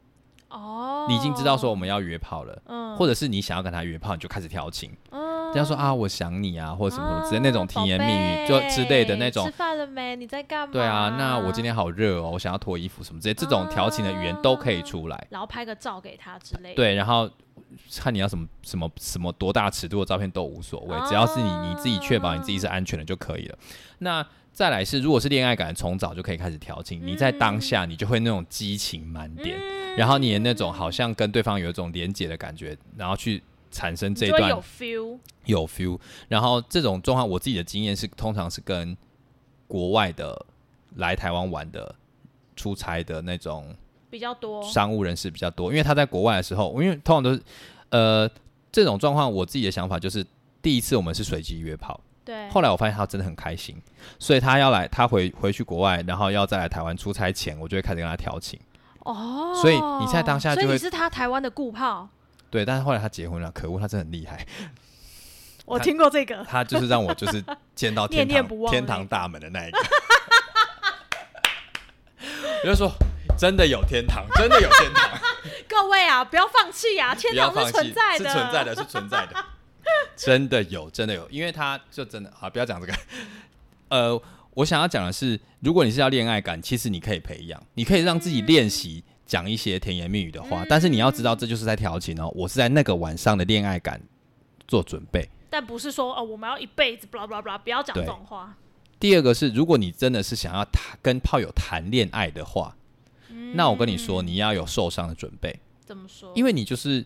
哦，你已经知道说我们要约炮了，嗯或者是你想要跟他约炮，你就开始调情，嗯这样说啊我想你啊，或者什么什么之类啊那种甜言蜜语就之类的那种吃。饭了没？你在干嘛？对啊，那我今天好热哦，我想要脱衣服什么之类，这种调情的语言都可以出来。然后拍个照给他之类的。对，然后看你要什么什么什么多大尺度的照片都无所谓，哦只要是你你自己确保你自己是安全的就可以了。那再来是，如果是恋爱感，从早就可以开始调情，你在当下你就会那种激情满点，嗯然后你的那种好像跟对方有一种连结的感觉，然后去产生这一段有 feel。有 feel。然后这种状况，我自己的经验是，通常是跟国外的来台湾玩的出差的那种比较多，商务人士比较多，因为他在国外的时候，因为通常都是呃这种状况，我自己的想法就是，第一次我们是随机约炮，对，后来我发现他真的很开心，所以他要来，他回回去国外，然后要再来台湾出差前，我就会开始跟他调情。哦，所以你在当下就会所以你是他台湾的顾炮，对，但是后来他结婚了，可恶，他真的很厉害，我听过这个，他就是让我就是见到 天堂念念不忘天堂大门的那一个。我就说，真的有天堂，真的有天堂。各位啊，不要放弃啊，天堂是，存在的，是存在的，是存在的，真的有，真的有，因为他就真的好，不要讲这个。呃，我想要讲的是，如果你是要恋爱感，其实你可以培养，你可以让自己练习讲一些甜言蜜语的话，但是你要知道，这就是在调情哦。我是在那个晚上的恋爱感做准备。但不是说哦，我们要一辈子，blah blah blah，不要讲这种话。第二个是，如果你真的是想要谈跟炮友谈恋爱的话，那我跟你说，你要有受伤的准备。怎么说？因为你就是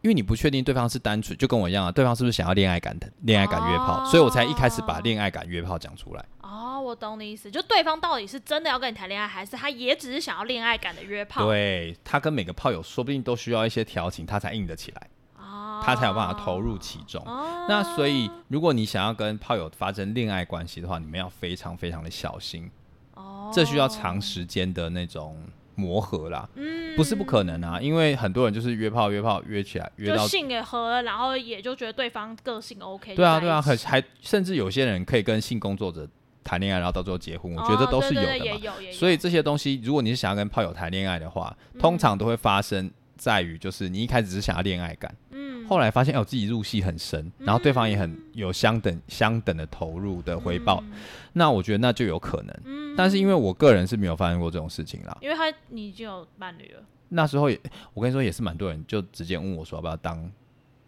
因为你不确定对方是单纯，就跟我一样啊，对方是不是想要恋爱感的恋爱感约炮，哦所以我才一开始把恋爱感约炮讲出来。哦，我懂你意思，就对方到底是真的要跟你谈恋爱，还是他也只是想要恋爱感的约炮？对他跟每个炮友说不定都需要一些调情，他才硬得起来，哦，他才有办法投入其中。哦。那所以，如果你想要跟炮友发生恋爱关系的话，你们要非常非常的小心，哦，这需要长时间的那种磨合啦，嗯不是不可能啊，因为很多人就是约炮约炮约起来约到性也合了，然后也就觉得对方个性 OK 对啊，对啊，还还甚至有些人可以跟性工作者谈恋爱，然后到最后结婚，我觉得哦都是有的嘛。对对对有有。所以这些东西，如果你是想要跟炮友谈恋爱的话，通常都会发生在于就是你一开始只是想要恋爱感，嗯。后来发现哦自己入戏很深，然后对方也很有相等相等的投入的回报，嗯。那我觉得那就有可能。但是因为我个人是没有发生过这种事情啦，因为他你已经有伴侣了，那时候也我跟你说也是蛮多人就直接问我说要不要当，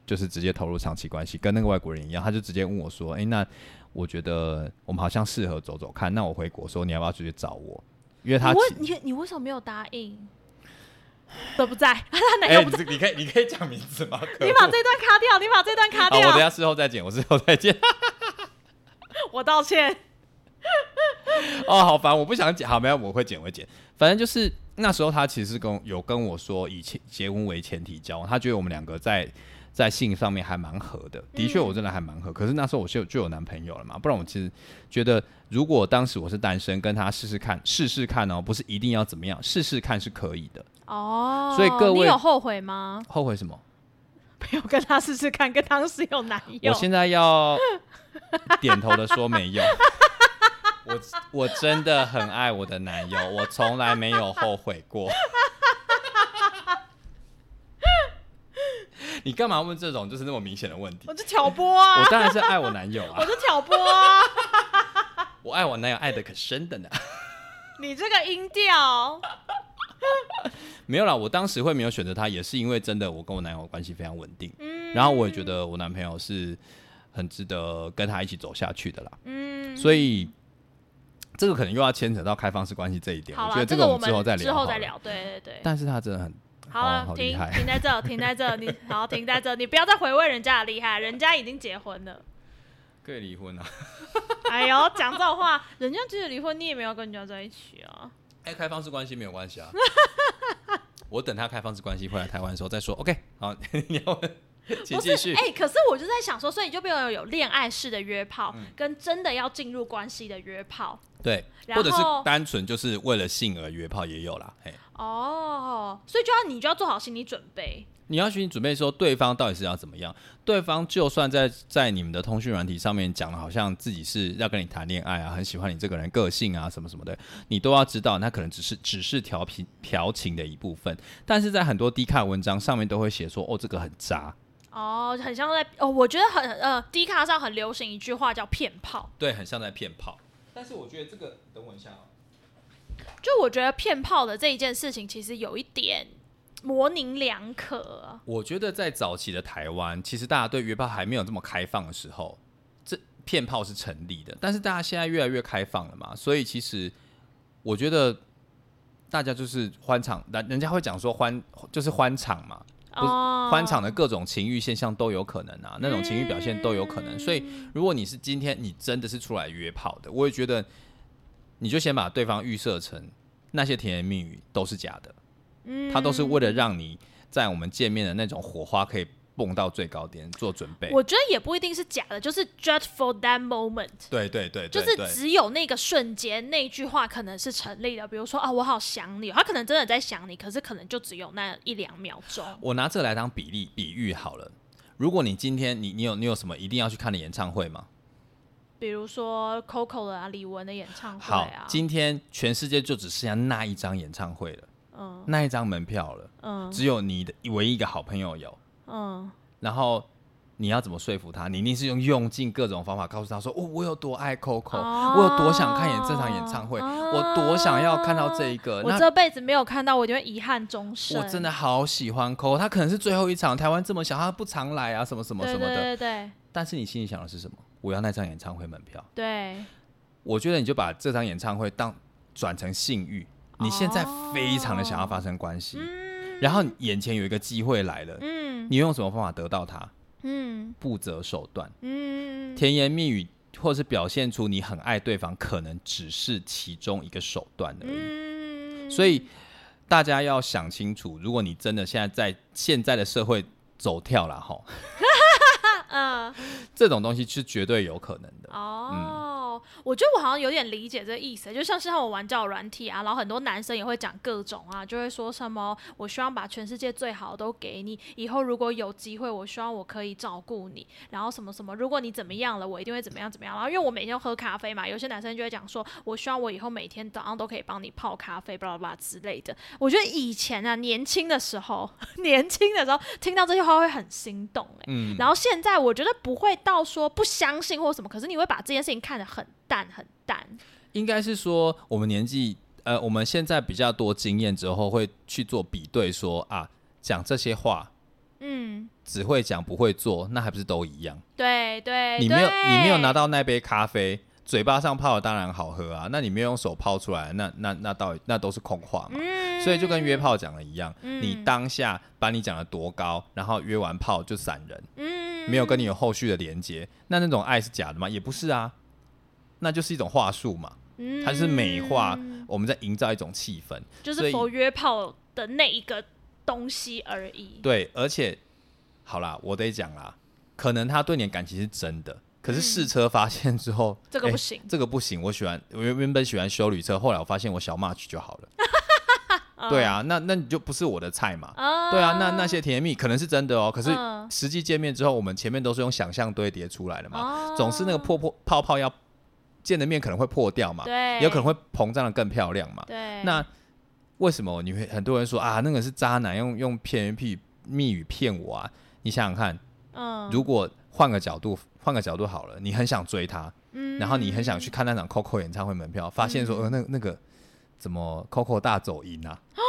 就是直接投入长期关系，跟那个外国人一样，他就直接问我说，诶，那我觉得我们好像适合走走看，那我回国说你要不要出去找我？因为他你你你为什么没有答应？都不在，他男哎、友不在。你你可以你可以讲名字吗？你把这段卡掉，你把这段卡好，我。等下事后再剪，我事后再剪。我道歉。哦，好烦，我不想剪。好，没有，我会剪，我会剪。反正就是那时候他其实跟有跟我说，以前结婚为前提交往，他觉得我们两个在在性上面还蛮合的。的确，我真的还蛮合。可是那时候我就就有男朋友了嘛，不然我其实觉得，如果当时我是单身，跟他试试看，试试看哦，不是一定要怎么样，试试看是可以的。哦，所以各位你有后悔吗？后悔什么？没有跟他试试看，跟当时有男友。我现在要点头的说没有。我我真的很爱我的男友，我从来没有后悔过。你干嘛问这种就是那么明显的问题我？就挑拨啊我，当然是爱我男友啊我，就挑拨啊，我爱我男友爱的可深的呢。你这个音调。没有啦，我当时会没有选择他，也是因为真的我跟我男友关系非常稳定，嗯然后我也觉得我男朋友是很值得跟他一起走下去的啦。嗯，所以这个可能又要牵扯到开放式关系这一点，我觉得这个我个我们之后再聊，之后再。聊。对对对。但是他真的很好了，好停停在这，停在这，你 好停在这，你不要再回味人家的厉害，人家已经结婚了。可以离婚啊！哎呦，讲这种话，人家即使离婚，你也没有跟人家在一起啊。哎，开放式关系没有关系啊。我等他开放式关系回来台湾的时候再说。OK，好，你要问 请不是，继续。哎、可是我就在想说，所以就变成有恋爱式的约炮，嗯跟真的要进入关系的约炮。对，或者是单纯就是为了性而约炮也有啦。哎，哦，所以就要你就要做好心理准备。你要去准备说对方到底是要怎么样。对方就算在在你们的通讯软体上面讲了，好像自己是要跟你谈恋爱啊，很喜欢你这个人个性啊，什么什么的，你都要知道，那可能只是只是调皮调情的一部分。但是在很多低卡文章上面都会写说，哦，这个很渣，哦，很像在哦，我觉得很呃，低卡上很流行一句话叫骗炮。对，很像在骗炮。但是我觉得这个，等我一下哦。就我觉得骗炮的这一件事情，其实有一点模棱两可。我觉得在早期的台湾，其实大家对约炮还没有这么开放的时候，这骗炮是成立的。但是大家现在越来越开放了嘛，所以其实我觉得大家就是欢场，人人家会讲说欢就是欢场嘛，不是哦，欢场的各种情欲现象都有可能啊，那种情欲表现都有可能。所以如果你是今天你真的是出来约炮的，我也觉得你就先把对方预设成那些甜言蜜语都是假的。嗯他都是为了让你在我们见面的那种火花可以蹦到最高点做准备。我觉得也不一定是假的，就是 just for that moment。对对对就是只有那个瞬间，那句话可能是成立的。比如说啊，我好想你，他可能真的在想你，可是可能就只有那一两秒钟。我拿这个来当比例比喻好了。如果你今天你你有你有什么一定要去看的演唱会吗？比如说 Coco 的啊，李玟的演唱会好啊，，今天全世界就只剩下那一张演唱会了，嗯那一张门票了，嗯只有你的唯一一个好朋友有，嗯，然后。你要怎么说服他？你一定是用用尽各种方法告诉他说：“哦，我有多爱 Coco，、哦我有多想看演这场演唱会，我多想要看到这一个。”那我这辈子没有看到，我就会遗憾终生。我真的好喜欢 Coco，他可能是最后一场，台湾这么小，他不常来啊，什么什么什么的。对对对但是你心里想的是什么？我要那张演唱会门票。对，我觉得你就把这场演唱会当转成性欲，你现在非常的想要发生关系，然后眼前有一个机会来了，嗯。你用什么方法得到它？嗯。不择手段，嗯，甜言蜜语，或是表现出你很爱对方，可能只是其中一个手段而已。嗯，所以大家要想清楚，如果你真的现在在现在的社会走跳了哈，嗯。这种东西是绝对有可能的。哦，我觉得我好像有点理解这个意思，就像是我玩交友软体啊，然后很多男生也会讲各种啊，就会说什么我希望把全世界最好的都给你，以后如果有机会，我希望我可以照顾你，然后什么什么，如果你怎么样了，我一定会怎么样怎么样。然后因为我每天都喝咖啡嘛，有些男生就会讲说，我希望我以后每天早上都可以帮你泡咖啡，巴拉巴拉之类的。我觉得以前啊，年轻的时候，年轻的时候听到这些话会很心动、欸，嗯，然后现在我觉得不会到说不相信或什么，可是你会把这件事情看得很淡很淡。应该是说我们年纪，呃，我们现在比较多经验之后，会去做比对说啊，讲这些话嗯，只会讲不会做，那还不是都一样？对对，你没有你没有拿到那杯咖啡，嘴巴上泡的当然好喝啊，那你没有用手泡出来，那那那到底那都是空话嘛？嗯，所以就跟约炮讲的一样，嗯你当下把你讲的多高，然后约完炮就散人，嗯没有跟你有后续的连接，那那种爱是假的吗？也不是啊，那就是一种话术嘛，嗯它是美化，我们在营造一种气氛。就是所以佛约炮的那一个东西而已。对，而且好啦，我得讲啦，可能他对你的感情是真的，可是试车发现之后，诶这个不行这个不行。我喜欢，我原原本喜欢修旅车，后来我发现我小 match 就好了。对啊，那那你就不是我的菜嘛。啊对啊，那那些甜言蜜可能是真的哦，可是嗯实际见面之后，我们前面都是用想象堆叠出来的嘛，哦总是那个破破泡泡要见的面可能会破掉嘛，对，有可能会膨胀的更漂亮嘛。对，那为什么你会很多人说啊，那个是渣男用用骗人屁蜜语骗我啊？你想想看，嗯，如果换个角度，换个角度好了，你很想追他，嗯。然后你很想去看那场 Coco 演唱会门票，发现说呃那那个怎么 Coco 大走音啊？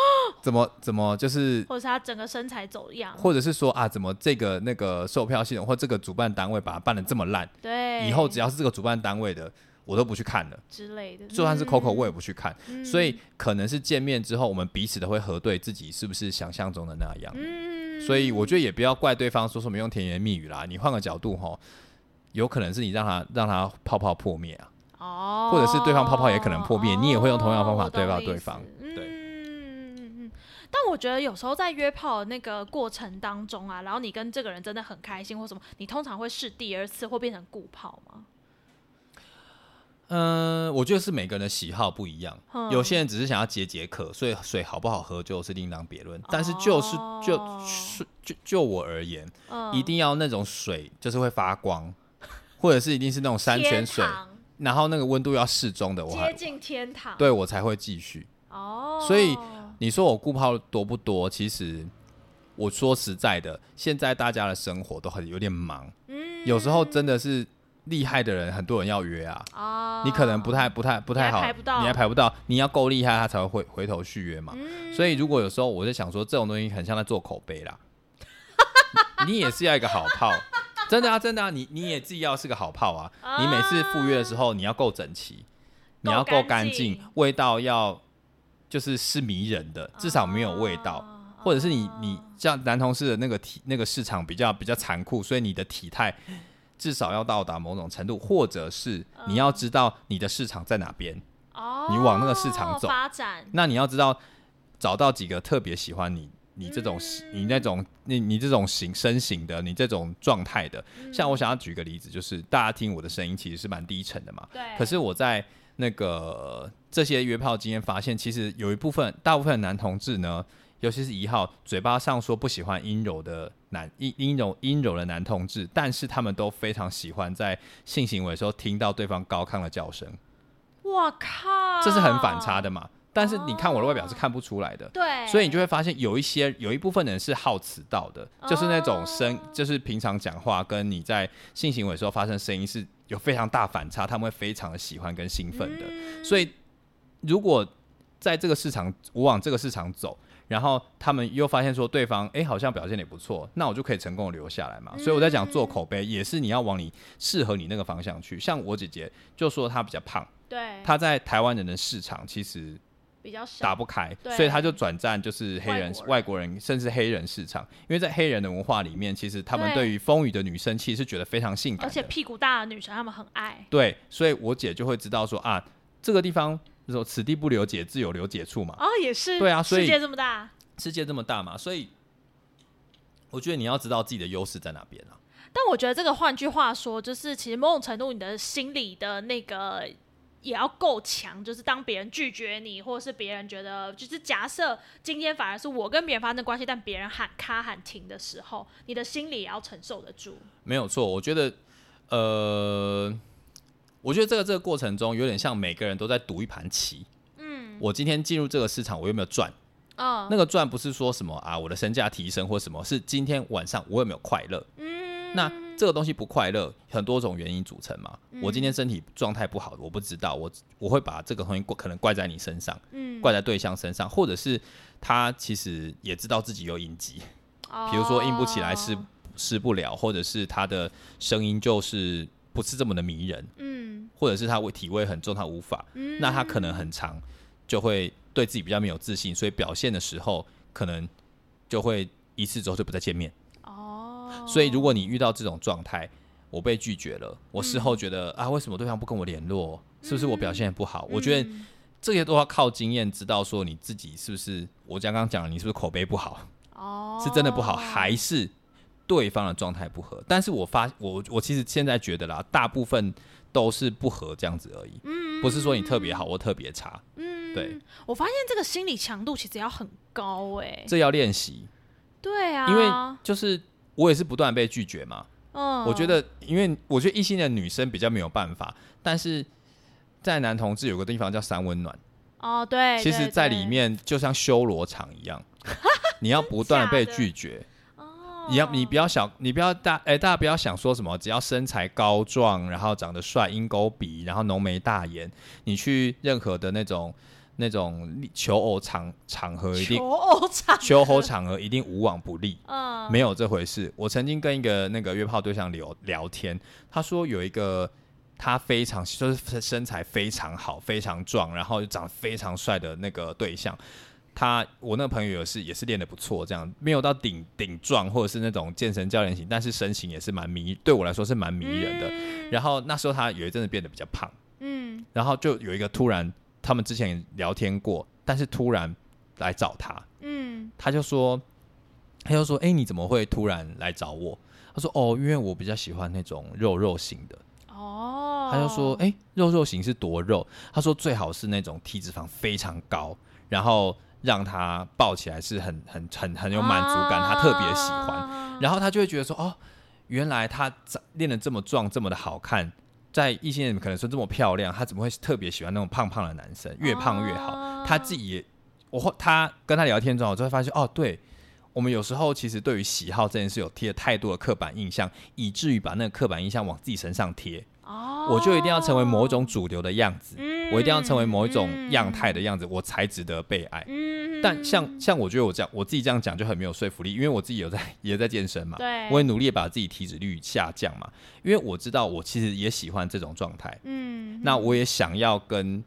怎么怎么就是或者是他整个身材走样，或者是说啊，怎么这个那个售票系统或这个主办单位把它办的这么烂，对，以后只要是这个主办单位的，我都不去看了。之类的，就算是 Coco，嗯我也不去看。所以可能是见面之后，我们彼此都会核对自己是不是想象中的那样。嗯，所以我觉得也不要怪对方说什么用甜言蜜语啦，你换个角度吼，有可能是你让他让他泡泡破灭啊，哦，或者是对方泡泡也可能破灭你也会用同样的方法哦对到对方嗯对嗯嗯嗯。但我觉得有时候在约炮的那个过程当中啊，然后你跟这个人真的很开心或什么，你通常会试第二次，会变成固炮吗？嗯，我觉得是每个人的喜好不一样，嗯有些人只是想要解解渴，所以水好不好喝就是另当别论。但是就是就哦就就就我而言，嗯，一定要那种水就是会发光，或者是一定是那种山泉水然后那个温度要适中的，我还接近天堂，对我才会继续。哦，所以你说我顾泡多不多？其实我说实在的，现在大家的生活都很有点忙，嗯有时候真的是厉害的人，很多人要约啊，哦，你可能不太不太不太好，你还排不到你还排不到，你要够厉害，他才会回回头续约嘛。嗯所以如果有时候我在想说，这种东西很像在做口碑啦，你也是要一个好炮。真的啊，真的啊，你你也自己要是个好炮啊！你每次赴约的时候，你要够整齐，你要够干净够干净，味道要就是是迷人的，至少没有味道。哦或者是你你像男同事的那个体那个市场比较比较残酷，所以你的体态至少要到达某种程度，或者是你要知道你的市场在哪边，哦，你往那个市场走。发展，那你要知道找到几个特别喜欢你。你这种你那种你你这种形身形的，你这种状态的，像我想要举个例子，就是大家听我的声音其实是蛮低沉的嘛，对，可是我在那个这些约炮经验发现，其实有一部分大部分男同志呢，尤其是一号，嘴巴上说不喜欢阴柔的男阴阴柔阴柔的男同志，但是他们都非常喜欢在性行为的时候听到对方高亢的叫声，我靠，这是很反差的嘛。但是你看我的外表是看不出来的。对，所以你就会发现，有一些有一部分人是好迟到的，就是那种声，就是平常讲话跟你在性行为的时候发生声音是有非常大反差，他们会非常的喜欢跟兴奋的。嗯所以如果在这个市场，我往这个市场走，然后他们又发现说对方哎、诶好像表现得也不错，那我就可以成功的留下来嘛。所以我在讲做口碑，也是你要往你适合你那个方向去。像我姐姐就说她比较胖，对，她在台湾人的市场其实比较小打不开，所以她就转战就是黑人外国人。甚至黑人市场，因为在黑人的文化里面，其实他们对。对于丰腴的女生其实是觉得非常性感，而且屁股大的女生他们很爱，对，所以我姐就会知道说啊，这个地方说此地不留姐，自有留姐处嘛。哦，也是，对啊所以世界这么大，世界这么大嘛，所以我觉得你要知道自己的优势在哪边啊。但我觉得这个换句话说，就是其实某种程度你的心理的那个也要够强，就是当别人拒绝你，或者是别人觉得，就是假设今天反而是我跟别人发生关系，但别人喊卡喊停的时候，你的心理也要承受得住。没有错，我觉得，呃，我觉得这个这个过程中有点像每个人都在赌一盘棋。嗯，我今天进入这个市场，我有没有赚？哦，那个赚不是说什么啊，我的身价提升或什么，是今天晚上我有没有快乐？嗯，那这个东西不快乐，很多种原因组成嘛。嗯。我今天身体状态不好，我不知道，我我会把这个东西怪可能怪在你身上，嗯。怪在对象身上，或者是他其实也知道自己有隐疾，哦。比如说硬不起来是施不了，或者是他的声音就是不是这么的迷人，嗯或者是他体味很重，他无法，嗯那他可能很长就会对自己比较没有自信，所以表现的时候可能就会一次之后就不再见面。哦，所以如果你遇到这种状态，我被拒绝了，我事嗯后觉得、啊，为什么对方不跟我联络？是不是我表现得不好？我觉得嗯这些都要靠经验知道说你自己是不是，我刚刚讲了，你是不是口碑不好，哦是真的不好，还是对方的状态不合。但是我发我我其实现在觉得啦，大部分都是不合这样子而已，嗯。不是说你特别好或特别差，嗯。对，我发现这个心理强度其实要很高哎、这要练习。对啊，因为就是我也是不断被拒绝嘛，嗯。我觉得，因为我觉得异性的女生比较没有办法，但是在男同志有个地方叫三温暖，哦对，其实，在里面就像修罗场一样，你要不断的？被拒绝。哦你要你不要想，你不要大哎、大家不要想说什么，只要身材高壮，然后长得帅，鹰钩鼻，然后浓眉大眼，你去任何的那种那种求偶场场合一定求偶场，求偶场合一定无往不利。嗯，没有这回事。我曾经跟一个那个约炮对象聊聊天，他说有一个他非常就是身材非常好、非常壮，然后长得非常帅的那个对象。他我那个朋友也是也是练得不错，这样没有到顶顶撞或者是那种健身教练型，但是身形也是蛮迷，对我来说是蛮迷人的。然后那时候他有一阵子变得比较胖，嗯然后就有一个突然他们之前聊天过，但是突然来找他，嗯他就说，他就说，哎、你怎么会突然来找我？他说，哦，因为我比较喜欢那种肉肉型的。哦，他就说，哎、肉肉型是多肉？他说最好是那种体脂肪非常高，然后让他抱起来是很很很很有满足感，他特别喜欢。然后他就会觉得说，哦，原来他长练得这么壮，这么的好看。在异性恋可能说这么漂亮，他怎么会特别喜欢那种胖胖的男生？越胖越好。哦他自己也，我后他跟他聊天之后，我就会发现，哦，对我们有时候其实对于喜好这件事有贴了太多的刻板印象，以至于把那个刻板印象往自己身上贴。哦，我就一定要成为某一种主流的样子，嗯，我一定要成为某一种样态的样子，我才值得被爱。但像像我觉得我这样我自己这样讲就很没有说服力，因为我自己有在 也在健身嘛，对，我也努力把自己体脂率下降嘛，因为我知道我其实也喜欢这种状态，嗯，那我也想要跟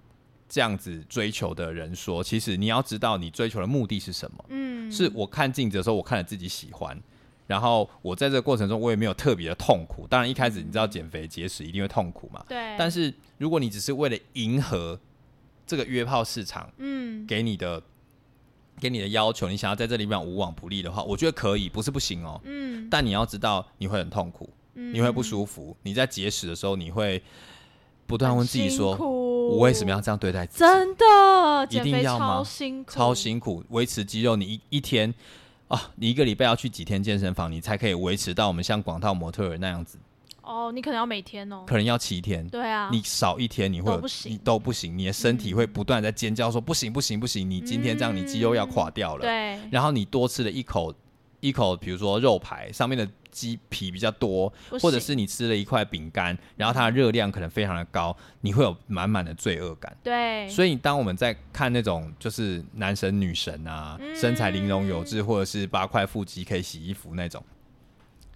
这样子追求的人说，其实你要知道你追求的目的是什么。嗯。是我看镜子的时候，我看了自己喜欢，然后我在这个过程中我也没有特别的痛苦。当然一开始你知道减肥节食一定会痛苦嘛，对，但是如果你只是为了迎合这个约炮市场嗯给你的给你的要求，你想要在这里面无往不利的话，我觉得可以，不是不行哦。嗯，但你要知道你会很痛苦，嗯你会不舒服，你在节食的时候你会不断问自己说，我我为什么要这样对待自己？真的一定要吗超辛苦，超辛苦，维持肌肉，你一一天啊，你一个礼拜要去几天健身房，你才可以维持到我们像广大模特儿那样子，哦，你可能要每天哦，可能要七天。对啊，你少一天，你会你都不行，你的身体会不断在尖叫说、不行不行不行，你今天这样，你肌肉要垮掉了。对，然后你多吃了一口一口，比如说肉排上面的鸡皮比较多，或者是你吃了一块饼干，然后它的热量可能非常的高，你会有满满的罪恶感。对，所以，当我们在看那种就是男神女神啊，嗯身材玲珑有致，或者是八块腹肌可以洗衣服那种，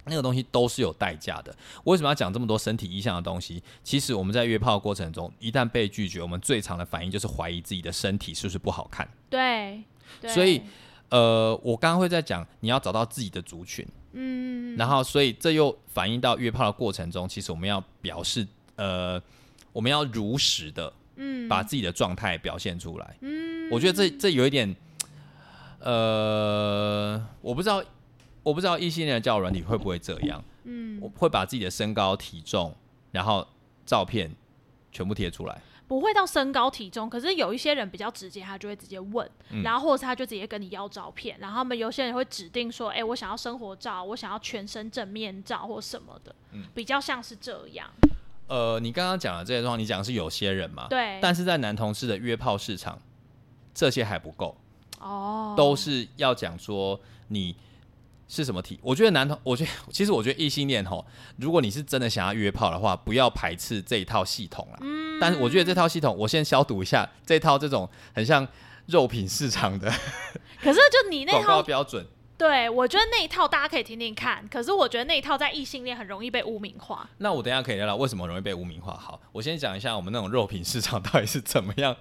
那个东西都是有代价的。为什么要讲这么多身体意向的东西？其实我们在约炮过程中，一旦被拒绝，我们最常的反应就是怀疑自己的身体是不是不好看。对，对所以呃，我刚刚会在讲，你要找到自己的族群，嗯，然后所以这又反映到约炮的过程中，其实我们要表示呃，我们要如实的嗯。把自己的状态表现出来。嗯，我觉得这这有一点，呃，我不知道，我不知道异性恋的交友软体会不会这样，嗯。我会把自己的身高、体重，然后照片全部贴出来。不会到身高体重，可是有一些人比较直接，他就会直接问，嗯。然后或者是他就直接跟你要照片，然后他们有些人会指定说，哎、我想要生活照，我想要全身正面照或什么的，嗯。比较像是这样，呃，你刚刚讲的这些状况，你讲的是有些人嘛？。对，但是在男同事的约炮市场，这些还不够，哦，都是要讲说你是什么体。我觉得男同，我觉得 其实我觉得异性恋吼，如果你是真的想要约炮的话，不要排斥这一套系统啦。嗯但是我觉得这套系统，我先消毒一下，这套这种很像肉品市场的 可是就你那套，标准。对我觉得那一套大家可以听听看，可是我觉得那一套在异性恋很容易被污名化，那我等一下可以聊聊为什么容易被污名化。好，我先讲一下我们那种肉品市场到底是怎么样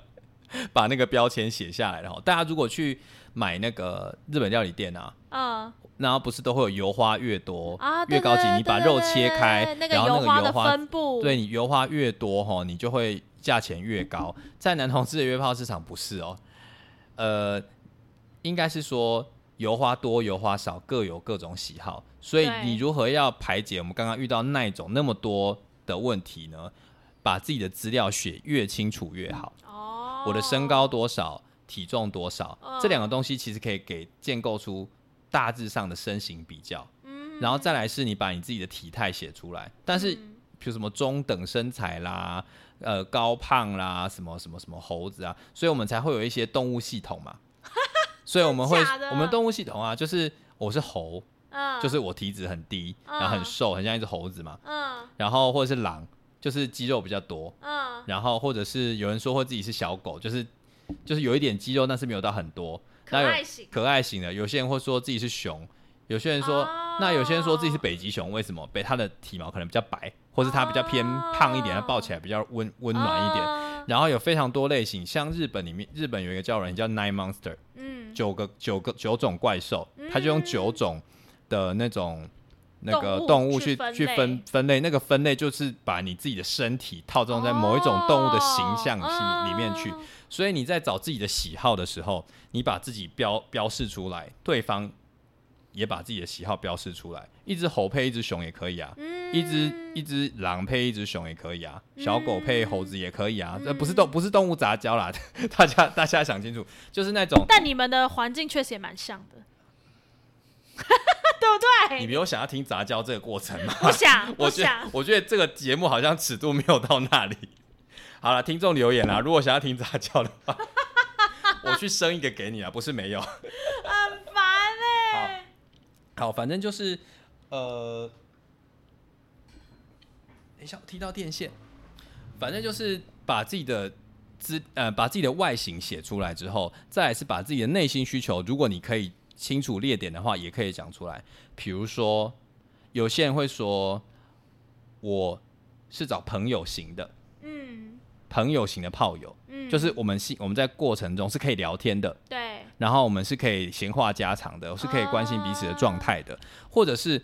把那个标签写下来然后。大家如果去买那个日本料理店啊，嗯然后不是都会有油花越多啊，越高级，你把肉切开，然后那个油花分布，对你油花越多哈，你就会价钱越高。在男同志的约炮市场不是哦，呃，应该是说油花多油花少各有各种喜好，所以你如何要排解我们刚刚遇到那一种那么多的问题呢？把自己的资料写越清楚越好。哦，我的身高多少，体重多少，嗯这两个东西其实可以给建构出大致上的身形比较。嗯然后再来是你把你自己的体态写出来，但是嗯比如什么中等身材啦，呃高胖啦，什么什么什么猴子啊，所以我们才会有一些动物系统嘛。所以我们会我们动物系统啊，就是我是猴，嗯，就是我体脂很低，然后很嗯瘦，很像一只猴子嘛。嗯然后或者是狼，就是肌肉比较多。嗯然后或者是有人说或自己是小狗，就是就是有一点肌肉，但是没有到很多。可爱型可爱型的，有些人会说自己是熊，有些人说，哦那有些人说自己是北极熊，为什么？北它的体毛可能比较白，或是它比较偏胖一点，它抱起来比较温温暖一点。嗯然后有非常多类型，像日本里面，日本有一个叫人叫 Nine Monster，嗯九个九个九种怪兽，他就用九种的那种那个动物去去分分分类，那个分类就是把你自己的身体套装在某一种动物的形象哦里里面去。嗯所以你在找自己的喜好的时候，你把自己标标示出来，对方也把自己的喜好标示出来。一只猴配一只熊也可以啊，嗯一只一只狼配一只熊也可以啊，小狗配猴子也可以啊，嗯这不是动不是动物杂交啦，大家大家想清楚，就是那种但你们的环境确实也蛮像的，对不对？你没有想要听杂交这个过程吗？我想，不我想，我觉得这个节目好像尺度没有到那里。好了，听众留言啦，如果想要听杂交的话，我去生一个给你啊，不是没有。很烦哎。好，反正就是呃，等一下，我踢到电线。反正就是把自己的资呃，把自己的外形写出来之后，再来是把自己的内心需求，如果你可以清楚列点的话，也可以讲出来。比如说，有些人会说，我是找朋友型的，嗯。朋友型的炮友，嗯，就是我们是我们在过程中是可以聊天的，对，然后我们是可以闲话家常的，是可以关心彼此的状态的，或者是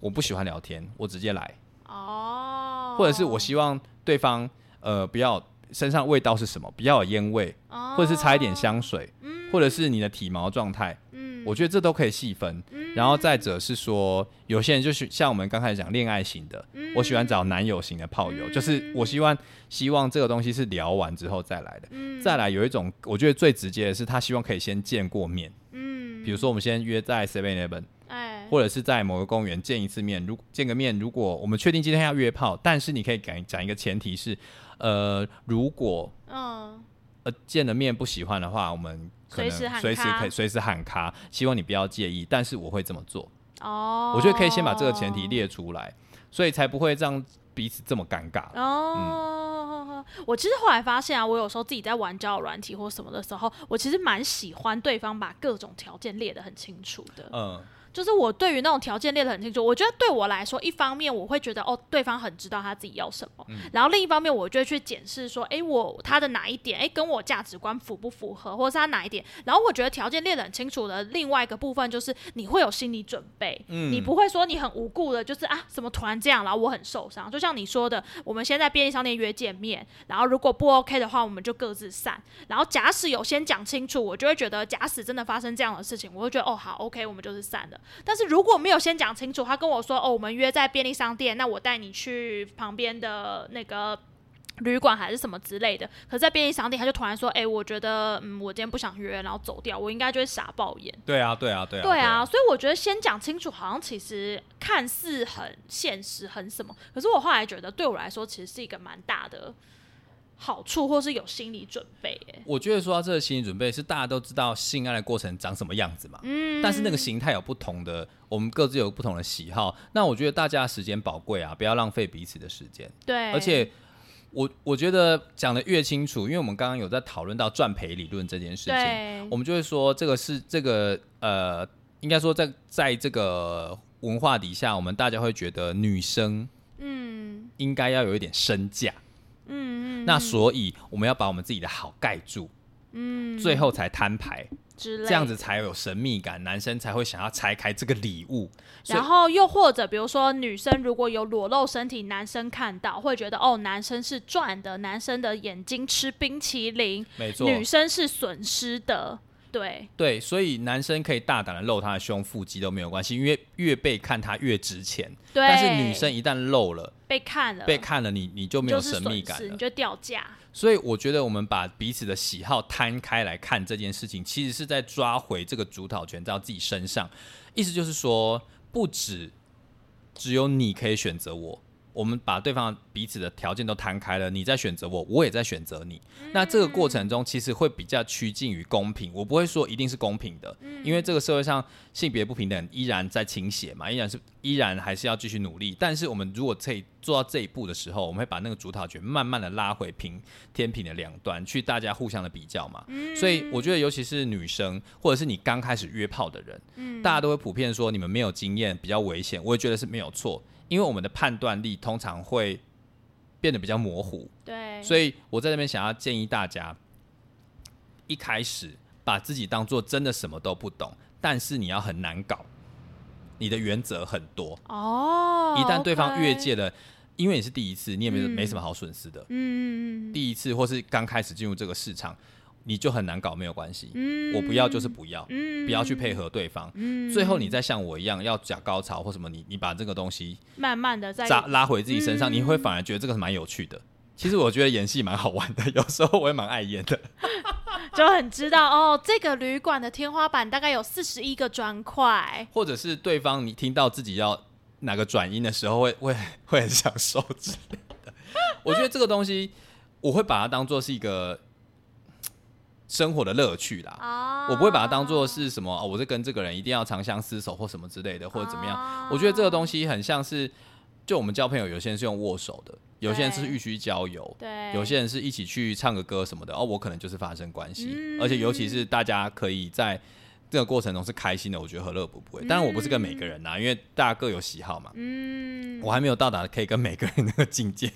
我不喜欢聊天，我直接来，哦，或者是我希望对方呃不要身上味道是什么，不要有烟味，哦，或者是擦一点香水，嗯。或者是你的体毛状态，嗯，我觉得这都可以细分。然后再者是说，有些人就是像我们刚开始讲恋爱型的，嗯我喜欢找男友型的炮友，就是我希望希望这个东西是聊完之后再来的。嗯再来有一种，我觉得最直接的是，他希望可以先见过面，嗯，比如说我们先约在 Seven Eleven，哎，或者是在某个公园见一次面。如见个面，如果我们确定今天要约炮，但是你可以讲讲一个前提是，呃，如果嗯呃见了面不喜欢的话，我们可能随时可以随时喊卡，希望你不要介意，但是我会这么做。哦，我觉得可以先把这个前提列出来，所以才不会让彼此这么尴尬。哦，我其实后来发现啊，我有时候自己在玩交友软体或什么的时候，我其实蛮喜欢对方把各种条件列得很清楚的。嗯，就是我对于那种条件列得很清楚，我觉得对我来说，一方面我会觉得哦，对方很知道他自己要什么，然后另一方面我就会去检视说，诶，我他的哪一点，诶，跟我价值观符不符合，或者是他哪一点，然后我觉得条件列得很清楚的另外一个部分就是你会有心理准备，嗯。你不会说你很无故的，就是啊，怎么突然这样，然后我很受伤，就像你说的，我们先在便利商店约见面，然后如果不 OK 的话，我们就各自散，然后假使有先讲清楚，我就会觉得假使真的发生这样的事情，我会觉得哦好 OK，我们就是散了。但是如果没有先讲清楚，他跟我说哦，我们约在便利商店，那我带你去旁边的那个。旅馆还是什么之类的，可是在便利商店，他就突然说：“哎、我觉得，嗯，我今天不想约，然后走掉。”我应该就会傻爆眼。对啊，对啊，对啊，对啊，，所以我觉得先讲清楚，好像其实看似很现实，很什么，可是我后来觉得，对我来说，其实是一个蛮大的好处，或是有心理准备。哎，我觉得说到这个心理准备是大家都知道性爱的过程长什么样子嘛，嗯，但是那个形态有不同的，我们各自有不同的喜好。那我觉得大家时间宝贵啊，不要浪费彼此的时间。对，而且我我觉得讲的越清楚，因为我们刚刚有在讨论到赚赔理论这件事情，我们就会说这个是这个呃，应该说在在这个文化底下，我们大家会觉得女生嗯应该要有一点身价，嗯嗯嗯，那所以我们要把我们自己的好盖住，嗯最后才摊牌，这样子才有神秘感，男生才会想要拆开这个礼物。然后又或者，比如说女生如果有裸露身体，男生看到会觉得哦，男生是赚的，男生的眼睛吃冰淇淋，没错，女生是损失的。对对，所以男生可以大胆的露他的胸腹肌都没有关系，因为越被看他越值钱。对，但是女生一旦露了，被看了，被看了你你就没有神秘感了你。就掉价。所以我觉得我们把彼此的喜好摊开来看这件事情，其实是在抓回这个主导权到自己身上。意思就是说，不止只有你可以选择我，我们把对方彼此的条件都摊开了，你在选择我，我也在选择你。那这个过程中，其实会比较趋近于公平。我不会说一定是公平的，因为这个社会上性别不平等依然在倾斜嘛，依然是依然还是要继续努力。但是我们如果可以做到这一步的时候，我们会把那个主导权慢慢的拉回平天平的两端，去大家互相的比较嘛。所以我觉得，尤其是女生，或者是你刚开始约炮的人，大家都会普遍说你们没有经验，比较危险。我也觉得是没有错，因为我们的判断力通常会变得比较模糊。对，所以我在这边想要建议大家，一开始把自己当做真的什么都不懂，但是你要很难搞，你的原则很多。哦，一旦对方越界了，因为你是第一次，你也没、嗯没什么好损失的。嗯嗯嗯第一次或是刚开始进入这个市场，你就很难搞，没有关系。嗯，我不要就是不要，嗯不要去配合对方。嗯最后你再像我一样要假高潮或什么，你你把这个东西慢慢的再拉拉回自己身上，嗯你会反而觉得这个蛮有趣的。其实我觉得演戏蛮好玩的，有时候我也蛮爱演的。就很知道哦，这个旅馆的天花板大概有四十一个砖块。或者是对方你听到自己要哪个转音的时候会，会会很享受之类的。我觉得这个东西，我会把它当做是一个生活的乐趣啦。啊我不会把它当做是什么，哦、我是跟这个人一定要长相厮守或什么之类的，或者怎么样。啊我觉得这个东西很像是，就我们交朋友，有些人是用握手的，有些人是必须交友，对，有些人是一起去唱个歌什么的。哦，我可能就是发生关系，嗯而且尤其是大家可以在这个过程中是开心的，我觉得何乐不为。当然，我不是跟每个人呐、因为大家各有喜好嘛。嗯，我还没有到达可以跟每个人那个境界。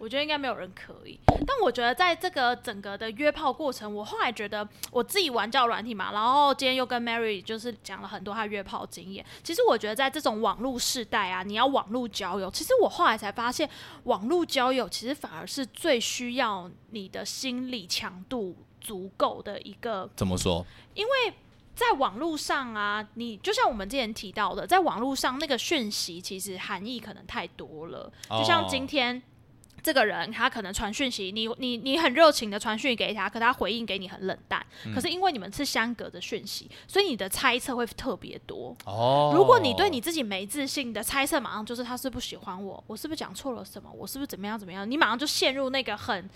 我觉得应该没有人可以。但我觉得在这个整个的约炮过程，我后来觉得我自己玩交友软体嘛，然后今天又跟 Mary 就是讲了很多她约炮经验。其实我觉得在这种网络时代啊，你要网络交友，其实我后来才发现，网络交友其实反而是最需要你的心理强度足够的一个怎么说？因为在网络上啊，你就像我们之前提到的，在网络上那个讯息其实含义可能太多了。就像今天这个人，他可能传讯息，你你你很热情的传讯给他，可他回应给你很冷淡。可是因为你们是相隔的讯息，所以你的猜测会特别多。哦如果你对你自己没自信的猜测，马上就是他是不喜欢我，我是不是讲错了什么，我是不是怎么样怎么样，你马上就陷入那个很。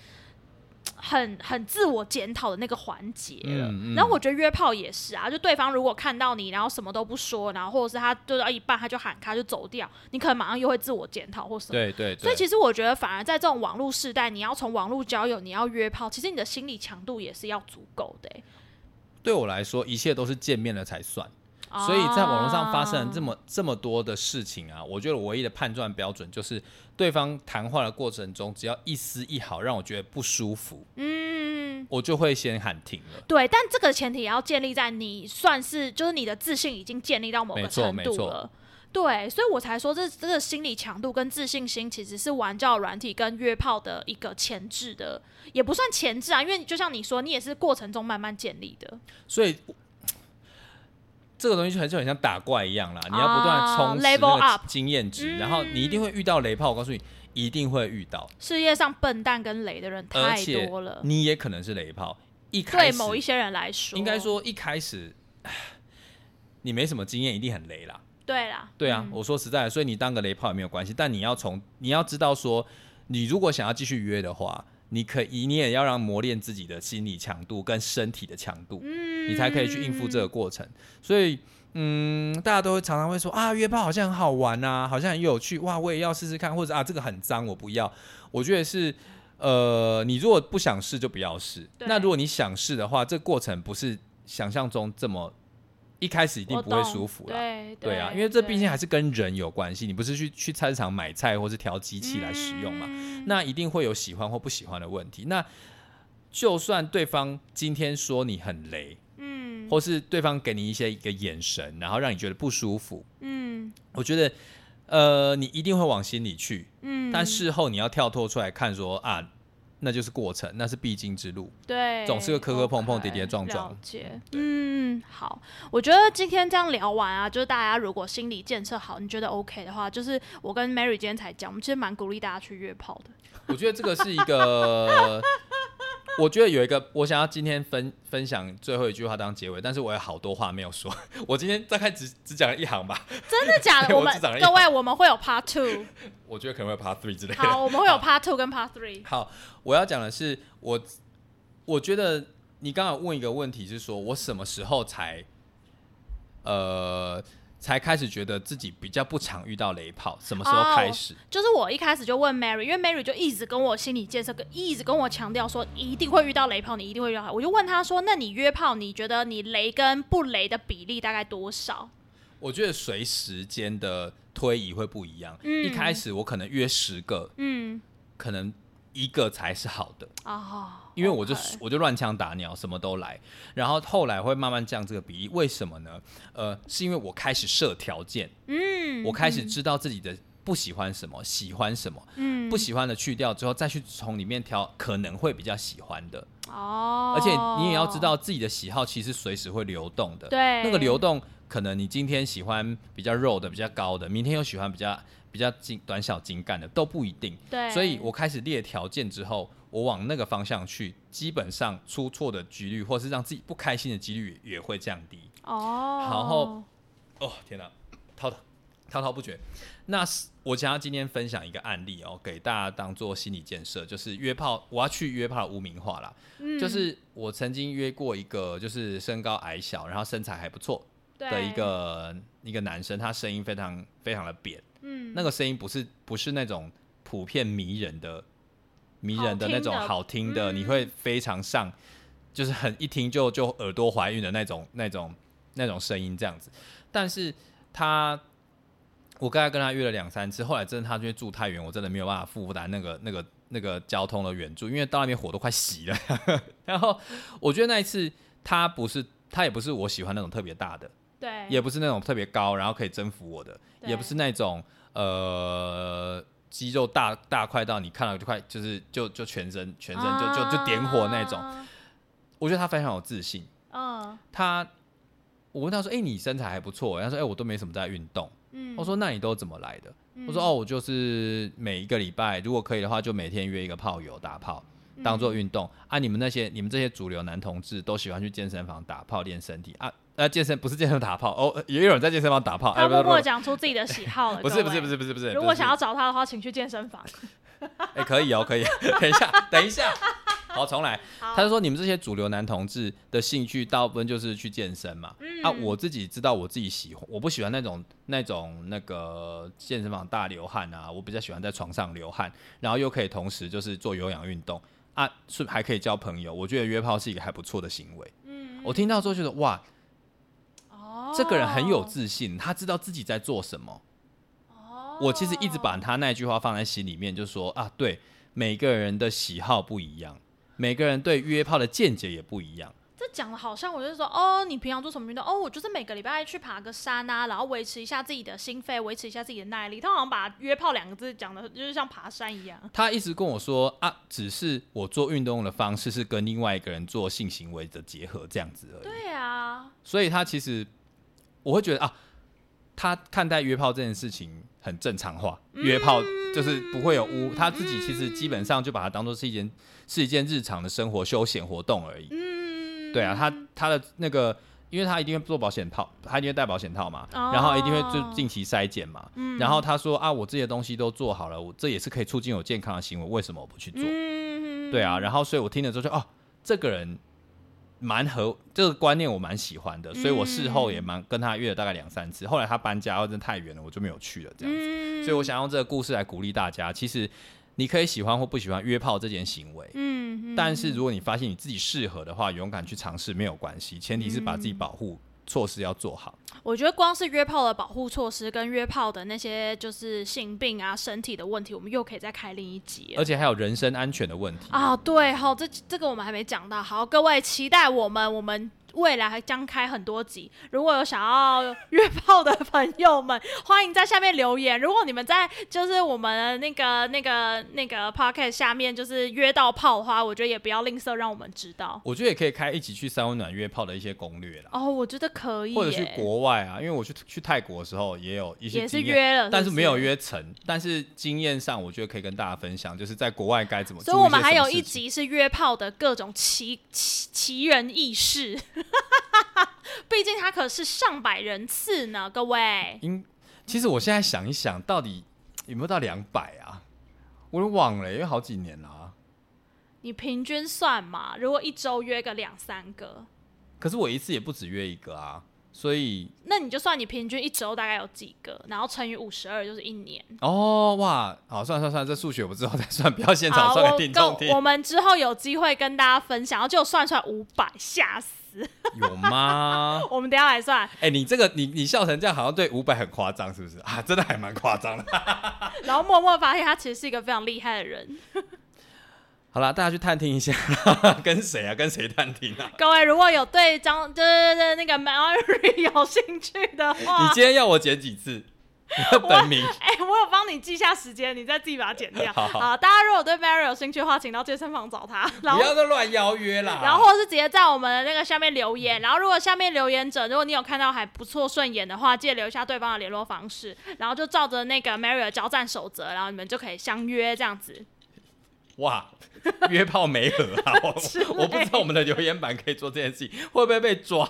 很很自我检讨的那个环节了，嗯嗯然后我觉得约炮也是啊，就对方如果看到你，然后什么都不说，然后或者是他做到一半他就喊开就走掉，你可能马上又会自我检讨或什么。对对对，所以其实我觉得，反而在这种网络时代，你要从网络交友，你要约炮，其实你的心理强度也是要足够的、欸。对我来说，一切都是见面了才算。所以在网络上发生了这么么这么多的事情啊，我觉得我唯一的判断标准就是对方谈话的过程中，只要一丝一毫让我觉得不舒服，嗯，我就会先喊停了。对，但这个前提也要建立在你算是就是你的自信已经建立到某个程没错度了。对，所以我才说这这个心理强度跟自信心其实是玩教软体跟约炮的一个前置的，也不算前置啊，因为就像你说，你也是过程中慢慢建立的。所以这个东西就很就很像打怪一样啦，你要不断的充实那个经验值，嗯然后你一定会遇到雷炮。我告诉你，一定会遇到，世界上笨蛋跟雷的人太多了，你也可能是雷炮。一开始对某一些人来说，应该说一开始你没什么经验，一定很雷啦。对啦，对啊，嗯我说实在的，所以你当个雷炮也没有关系，但你要从你要知道说，你如果想要继续约的话，你可以你也要让磨练自己的心理强度跟身体的强度，嗯你才可以去应付这个过程。所以，嗯，大家都会常常会说啊，约炮好像很好玩啊，好像很有趣，哇，我也要试试看，或者啊，这个很脏，我不要。我觉得是。呃，你如果不想试就不要试。那如果你想试的话，这过程不是想象中这么一开始一定不会舒服啦。对对啊，因为这毕竟还是是跟人有关系，你不是去去菜市场买菜或是调机器来使用嘛，嗯那一定会有喜欢或不喜欢的问题。那就算对方今天说你很雷，嗯或是对方给你一些一个眼神，然后让你觉得不舒服，嗯我觉得呃，你一定会往心里去，嗯，但事后你要跳脱出来看说啊。那就是过程，那是必经之路。对，总是个磕磕碰碰跌跌撞撞了解，嗯，好，我觉得今天这样聊完啊，就是大家如果心理建设好，你觉得 OK 的话，就是我跟 Mary 今天才讲，我们其实蛮鼓励大家去约炮的。我觉得这个是一个，我觉得有一个，我想要今天分分享最后一句话当结尾，但是我有好多话没有说，我今天大概只只讲了一行吧，真的假的？我们各位，我们会有 Part Two，我觉得可能会 part three 之类的。好，我们会有 Part Two 跟 Part Three。好，我要讲的是，我我觉得你刚刚问一个问题是说，我什么时候才呃才开始觉得自己比较不常遇到雷炮？什么时候开始？就是我一开始就问 Mary，因为 Mary 就一直跟我心理建设，跟一直跟我强调说，一定会遇到雷炮，你一定会遇到。我就问他说，那你约炮，你觉得你雷跟不雷的比例大概多少？我觉得随时间的推移会不一样。嗯一开始我可能约十个，嗯，可能一个才是好的，哦，因为我就我就乱枪打鸟，什么都来。然后后来会慢慢降这个比例，为什么呢？呃，是因为我开始设条件，嗯，我开始知道自己的不喜欢什么，喜欢什么，嗯不喜欢的去掉之后，再去从里面挑可能会比较喜欢的。哦，而且你也要知道自己的喜好其实随时会流动的。对那个流动，可能你今天喜欢比较肉的、比较高的，明天又喜欢比较比较精短小精干的，都不一定。对，所以我开始列条件之后，我往那个方向去，基本上出错的几率，或是让自己不开心的几率也会降低。哦，然后哦，天哪，滔滔滔滔不绝。那是我想要今天分享一个案例哦，给大家当做心理建设，就是约炮，我要去约炮的污名化啦。嗯就是我曾经约过一个，就是身高矮小，然后身材还不错的一，个一个男生，他声音非常非常的扁，嗯，那个声音不是不是那种普遍迷人的迷人的那种好好听的，嗯你会非常上，就是很一听就就耳朵怀孕的那种那种那种声音这样子。但是他，我刚才跟他约了两三次，后来真的他因为住太远，我真的没有办法负担那个那个那个交通的援助，因为到那边火都快熄了。然后我觉得那一次他不是他也不是我喜欢那种特别大的，对，也不是那种特别高，然后可以征服我的，也不是那种呃肌肉大大块到你看了就快就是就就全身全身就就就点火那种。啊我觉得他非常有自信，嗯他我问他说：“哎、你身材还不错。”他说：“哎、我都没什么在运动。嗯，我说：“那你都怎么来的？”嗯我说：“哦，我就是每一个礼拜，如果可以的话，就每天约一个炮友打炮，当做运动、啊。你们那些你们这些主流男同志都喜欢去健身房打炮练身体啊？呃，健身不是健身打炮哦，也有人在健身房打炮。哎，他默默讲出自己的喜好了，不是不是不是。不是不是，如果想要找他的话，请去健身房。哎、可以哦，可以。等一下，等一下，好，重来。他就说你们这些主流男同志的兴趣，大部分就是去健身嘛。嗯啊，我自己知道我自己喜欢，我不喜欢那种那种那个健身房大流汗啊，我比较喜欢在床上流汗，然后又可以同时就是做有氧运动啊，是还可以交朋友。我觉得约炮是一个还不错的行为。嗯，我听到之后觉得哇，哦，这个人很有自信，他知道自己在做什么。哦。我其实一直把他那句话放在心里面，就说啊，对，每个人的喜好不一样，每个人对约炮的见解也不一样。这讲的好像我就是说，哦，你平常做什么运动？哦，我就是每个礼拜去爬个山啊，然后维持一下自己的心肺，维持一下自己的耐力。他好像把“约炮”两个字讲的，就是像爬山一样。他一直跟我说啊，只是我做运动的方式是跟另外一个人做性行为的结合这样子而已。对啊，所以他其实我会觉得啊，他看待约炮这件事情很正常化，约炮就是不会有污，他自己其实基本上就把它当做是一件是一件日常的生活休闲活动而已。嗯，对啊，他他的那个，因为他一定会做保险套，他一定会戴保险套嘛，哦然后一定会就定期筛检嘛。嗯然后他说啊，我这些东西都做好了，我这也是可以促进我健康的行为，为什么我不去做？嗯，对啊，然后所以我听了之后就哦，这个人蛮合这个观念，我蛮喜欢的，所以我事后也蛮跟他约了大概两三次。后来他搬家，真的太远了，我就没有去了这样子。嗯所以我想用这个故事来鼓励大家，其实你可以喜欢或不喜欢约炮这件行为。嗯，嗯，但是如果你发现你自己适合的话，勇敢去尝试没有关系，前提是把自己保护措施要做好。我觉得光是约炮的保护措施跟约炮的那些就是性病啊、身体的问题，我们又可以再开另一集而且还有人身安全的问题。啊。对，好，这这个我们还没讲到。好，各位期待我们我们未来还将开很多集。如果有想要约炮的朋友们，欢迎在下面留言。如果你们在就是我们那个那个那个 podcast 下面就是约到炮的话，我觉得也不要吝啬让我们知道。我觉得也可以开一起去三温暖约炮的一些攻略啦，哦，我觉得可以耶，或者去国外啊，因为我去去泰国的时候也有一些也是约了，但是没有。约成，但是经验上我觉得可以跟大家分享，就是在国外该怎么做。所以我们还有一集是约炮的各种奇奇奇人异事，毕竟他可是上百人次呢，各位。应其实我现在想一想，到底有没有到两百啊？我都忘了，因为好几年了、啊。你平均算嘛，如果一周约个两三个，可是我一次也不止约一个啊，所以那你就算你平均一周大概有几个，然后乘以五十二就是一年。哦哇，好算了算了算，这数学我之后再算，不要现场，算我给听众听。我们之后有机会跟大家分享，然后就算出来五百，吓死！有吗？我们等下来算，哎、你这个你你笑成这样，好像对五百很夸张，是不是啊？真的还蛮夸张的。然后默默发现他其实是一个非常厉害的人。好啦，大家去探听一下，跟谁啊？跟谁探听啊？各位如果有对张对对对那个 Mary 有兴趣的话，你今天要我剪几次？本名哎、我有帮你记下时间，你再自己把它剪掉。好好大家如果对 Mary 有兴趣的话，请到健身房找他，然後。不要再乱邀约啦。然后或是直接在我们的那个下面留言，然后如果下面留言者，如果你有看到还不错顺眼的话，记得留下对方的联络方式，然后就照着那个 Mary 的交战守则，然后你们就可以相约这样子。哇，约炮没合啊！我我不知道我们的留言板可以做这件事情，会不会被抓、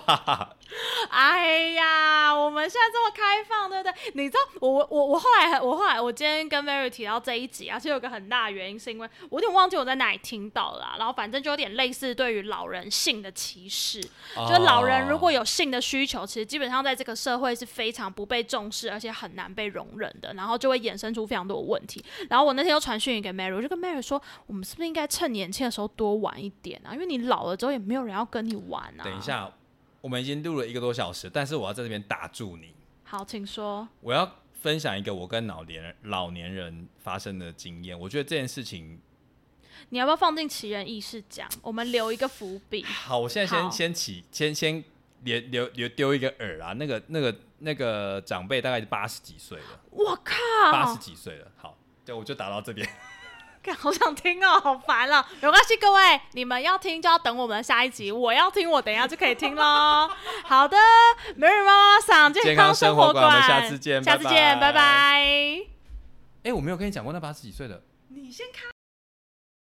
哎呀，我们现在这么开放，对不对？你知道，我我我后来我后来我今天跟 Mary 提到这一集啊，其实有个很大的原因，是因为我有点忘记我在哪里听到了啊、然后反正就有点类似对于老人性的歧视，哦就老人如果有性的需求，其实基本上在这个社会是非常不被重视，而且很难被容忍的，然后就会衍生出非常多的问题。然后我那天又传讯给 Mary，我就跟 Mary 说，我们是不是应该趁年轻的时候多玩一点啊？因为你老了之后也没有人要跟你玩啊。等一，下，我们已经录了一个多小时，但是我要在这边打住你。好，请说。我要分享一个我跟老年人老年人发生的经验。我觉得这件事情，你要不要放进奇人异事讲？我们留一个伏笔。好，我现在先先起，先先连留留丢一个饵啊。那个那个那个长辈大概八十几岁了，我靠八十，几岁了。好，对，我就打到这边。干好想听哦，好烦了。没关系，各位，你们要听就要等我们下一集。我要听，我等一下就可以听喽。好的，美人妈妈上健健康生生活馆，我们下次见下次见，拜拜拜。哎、我没有跟你讲过那八十几岁的。你先看。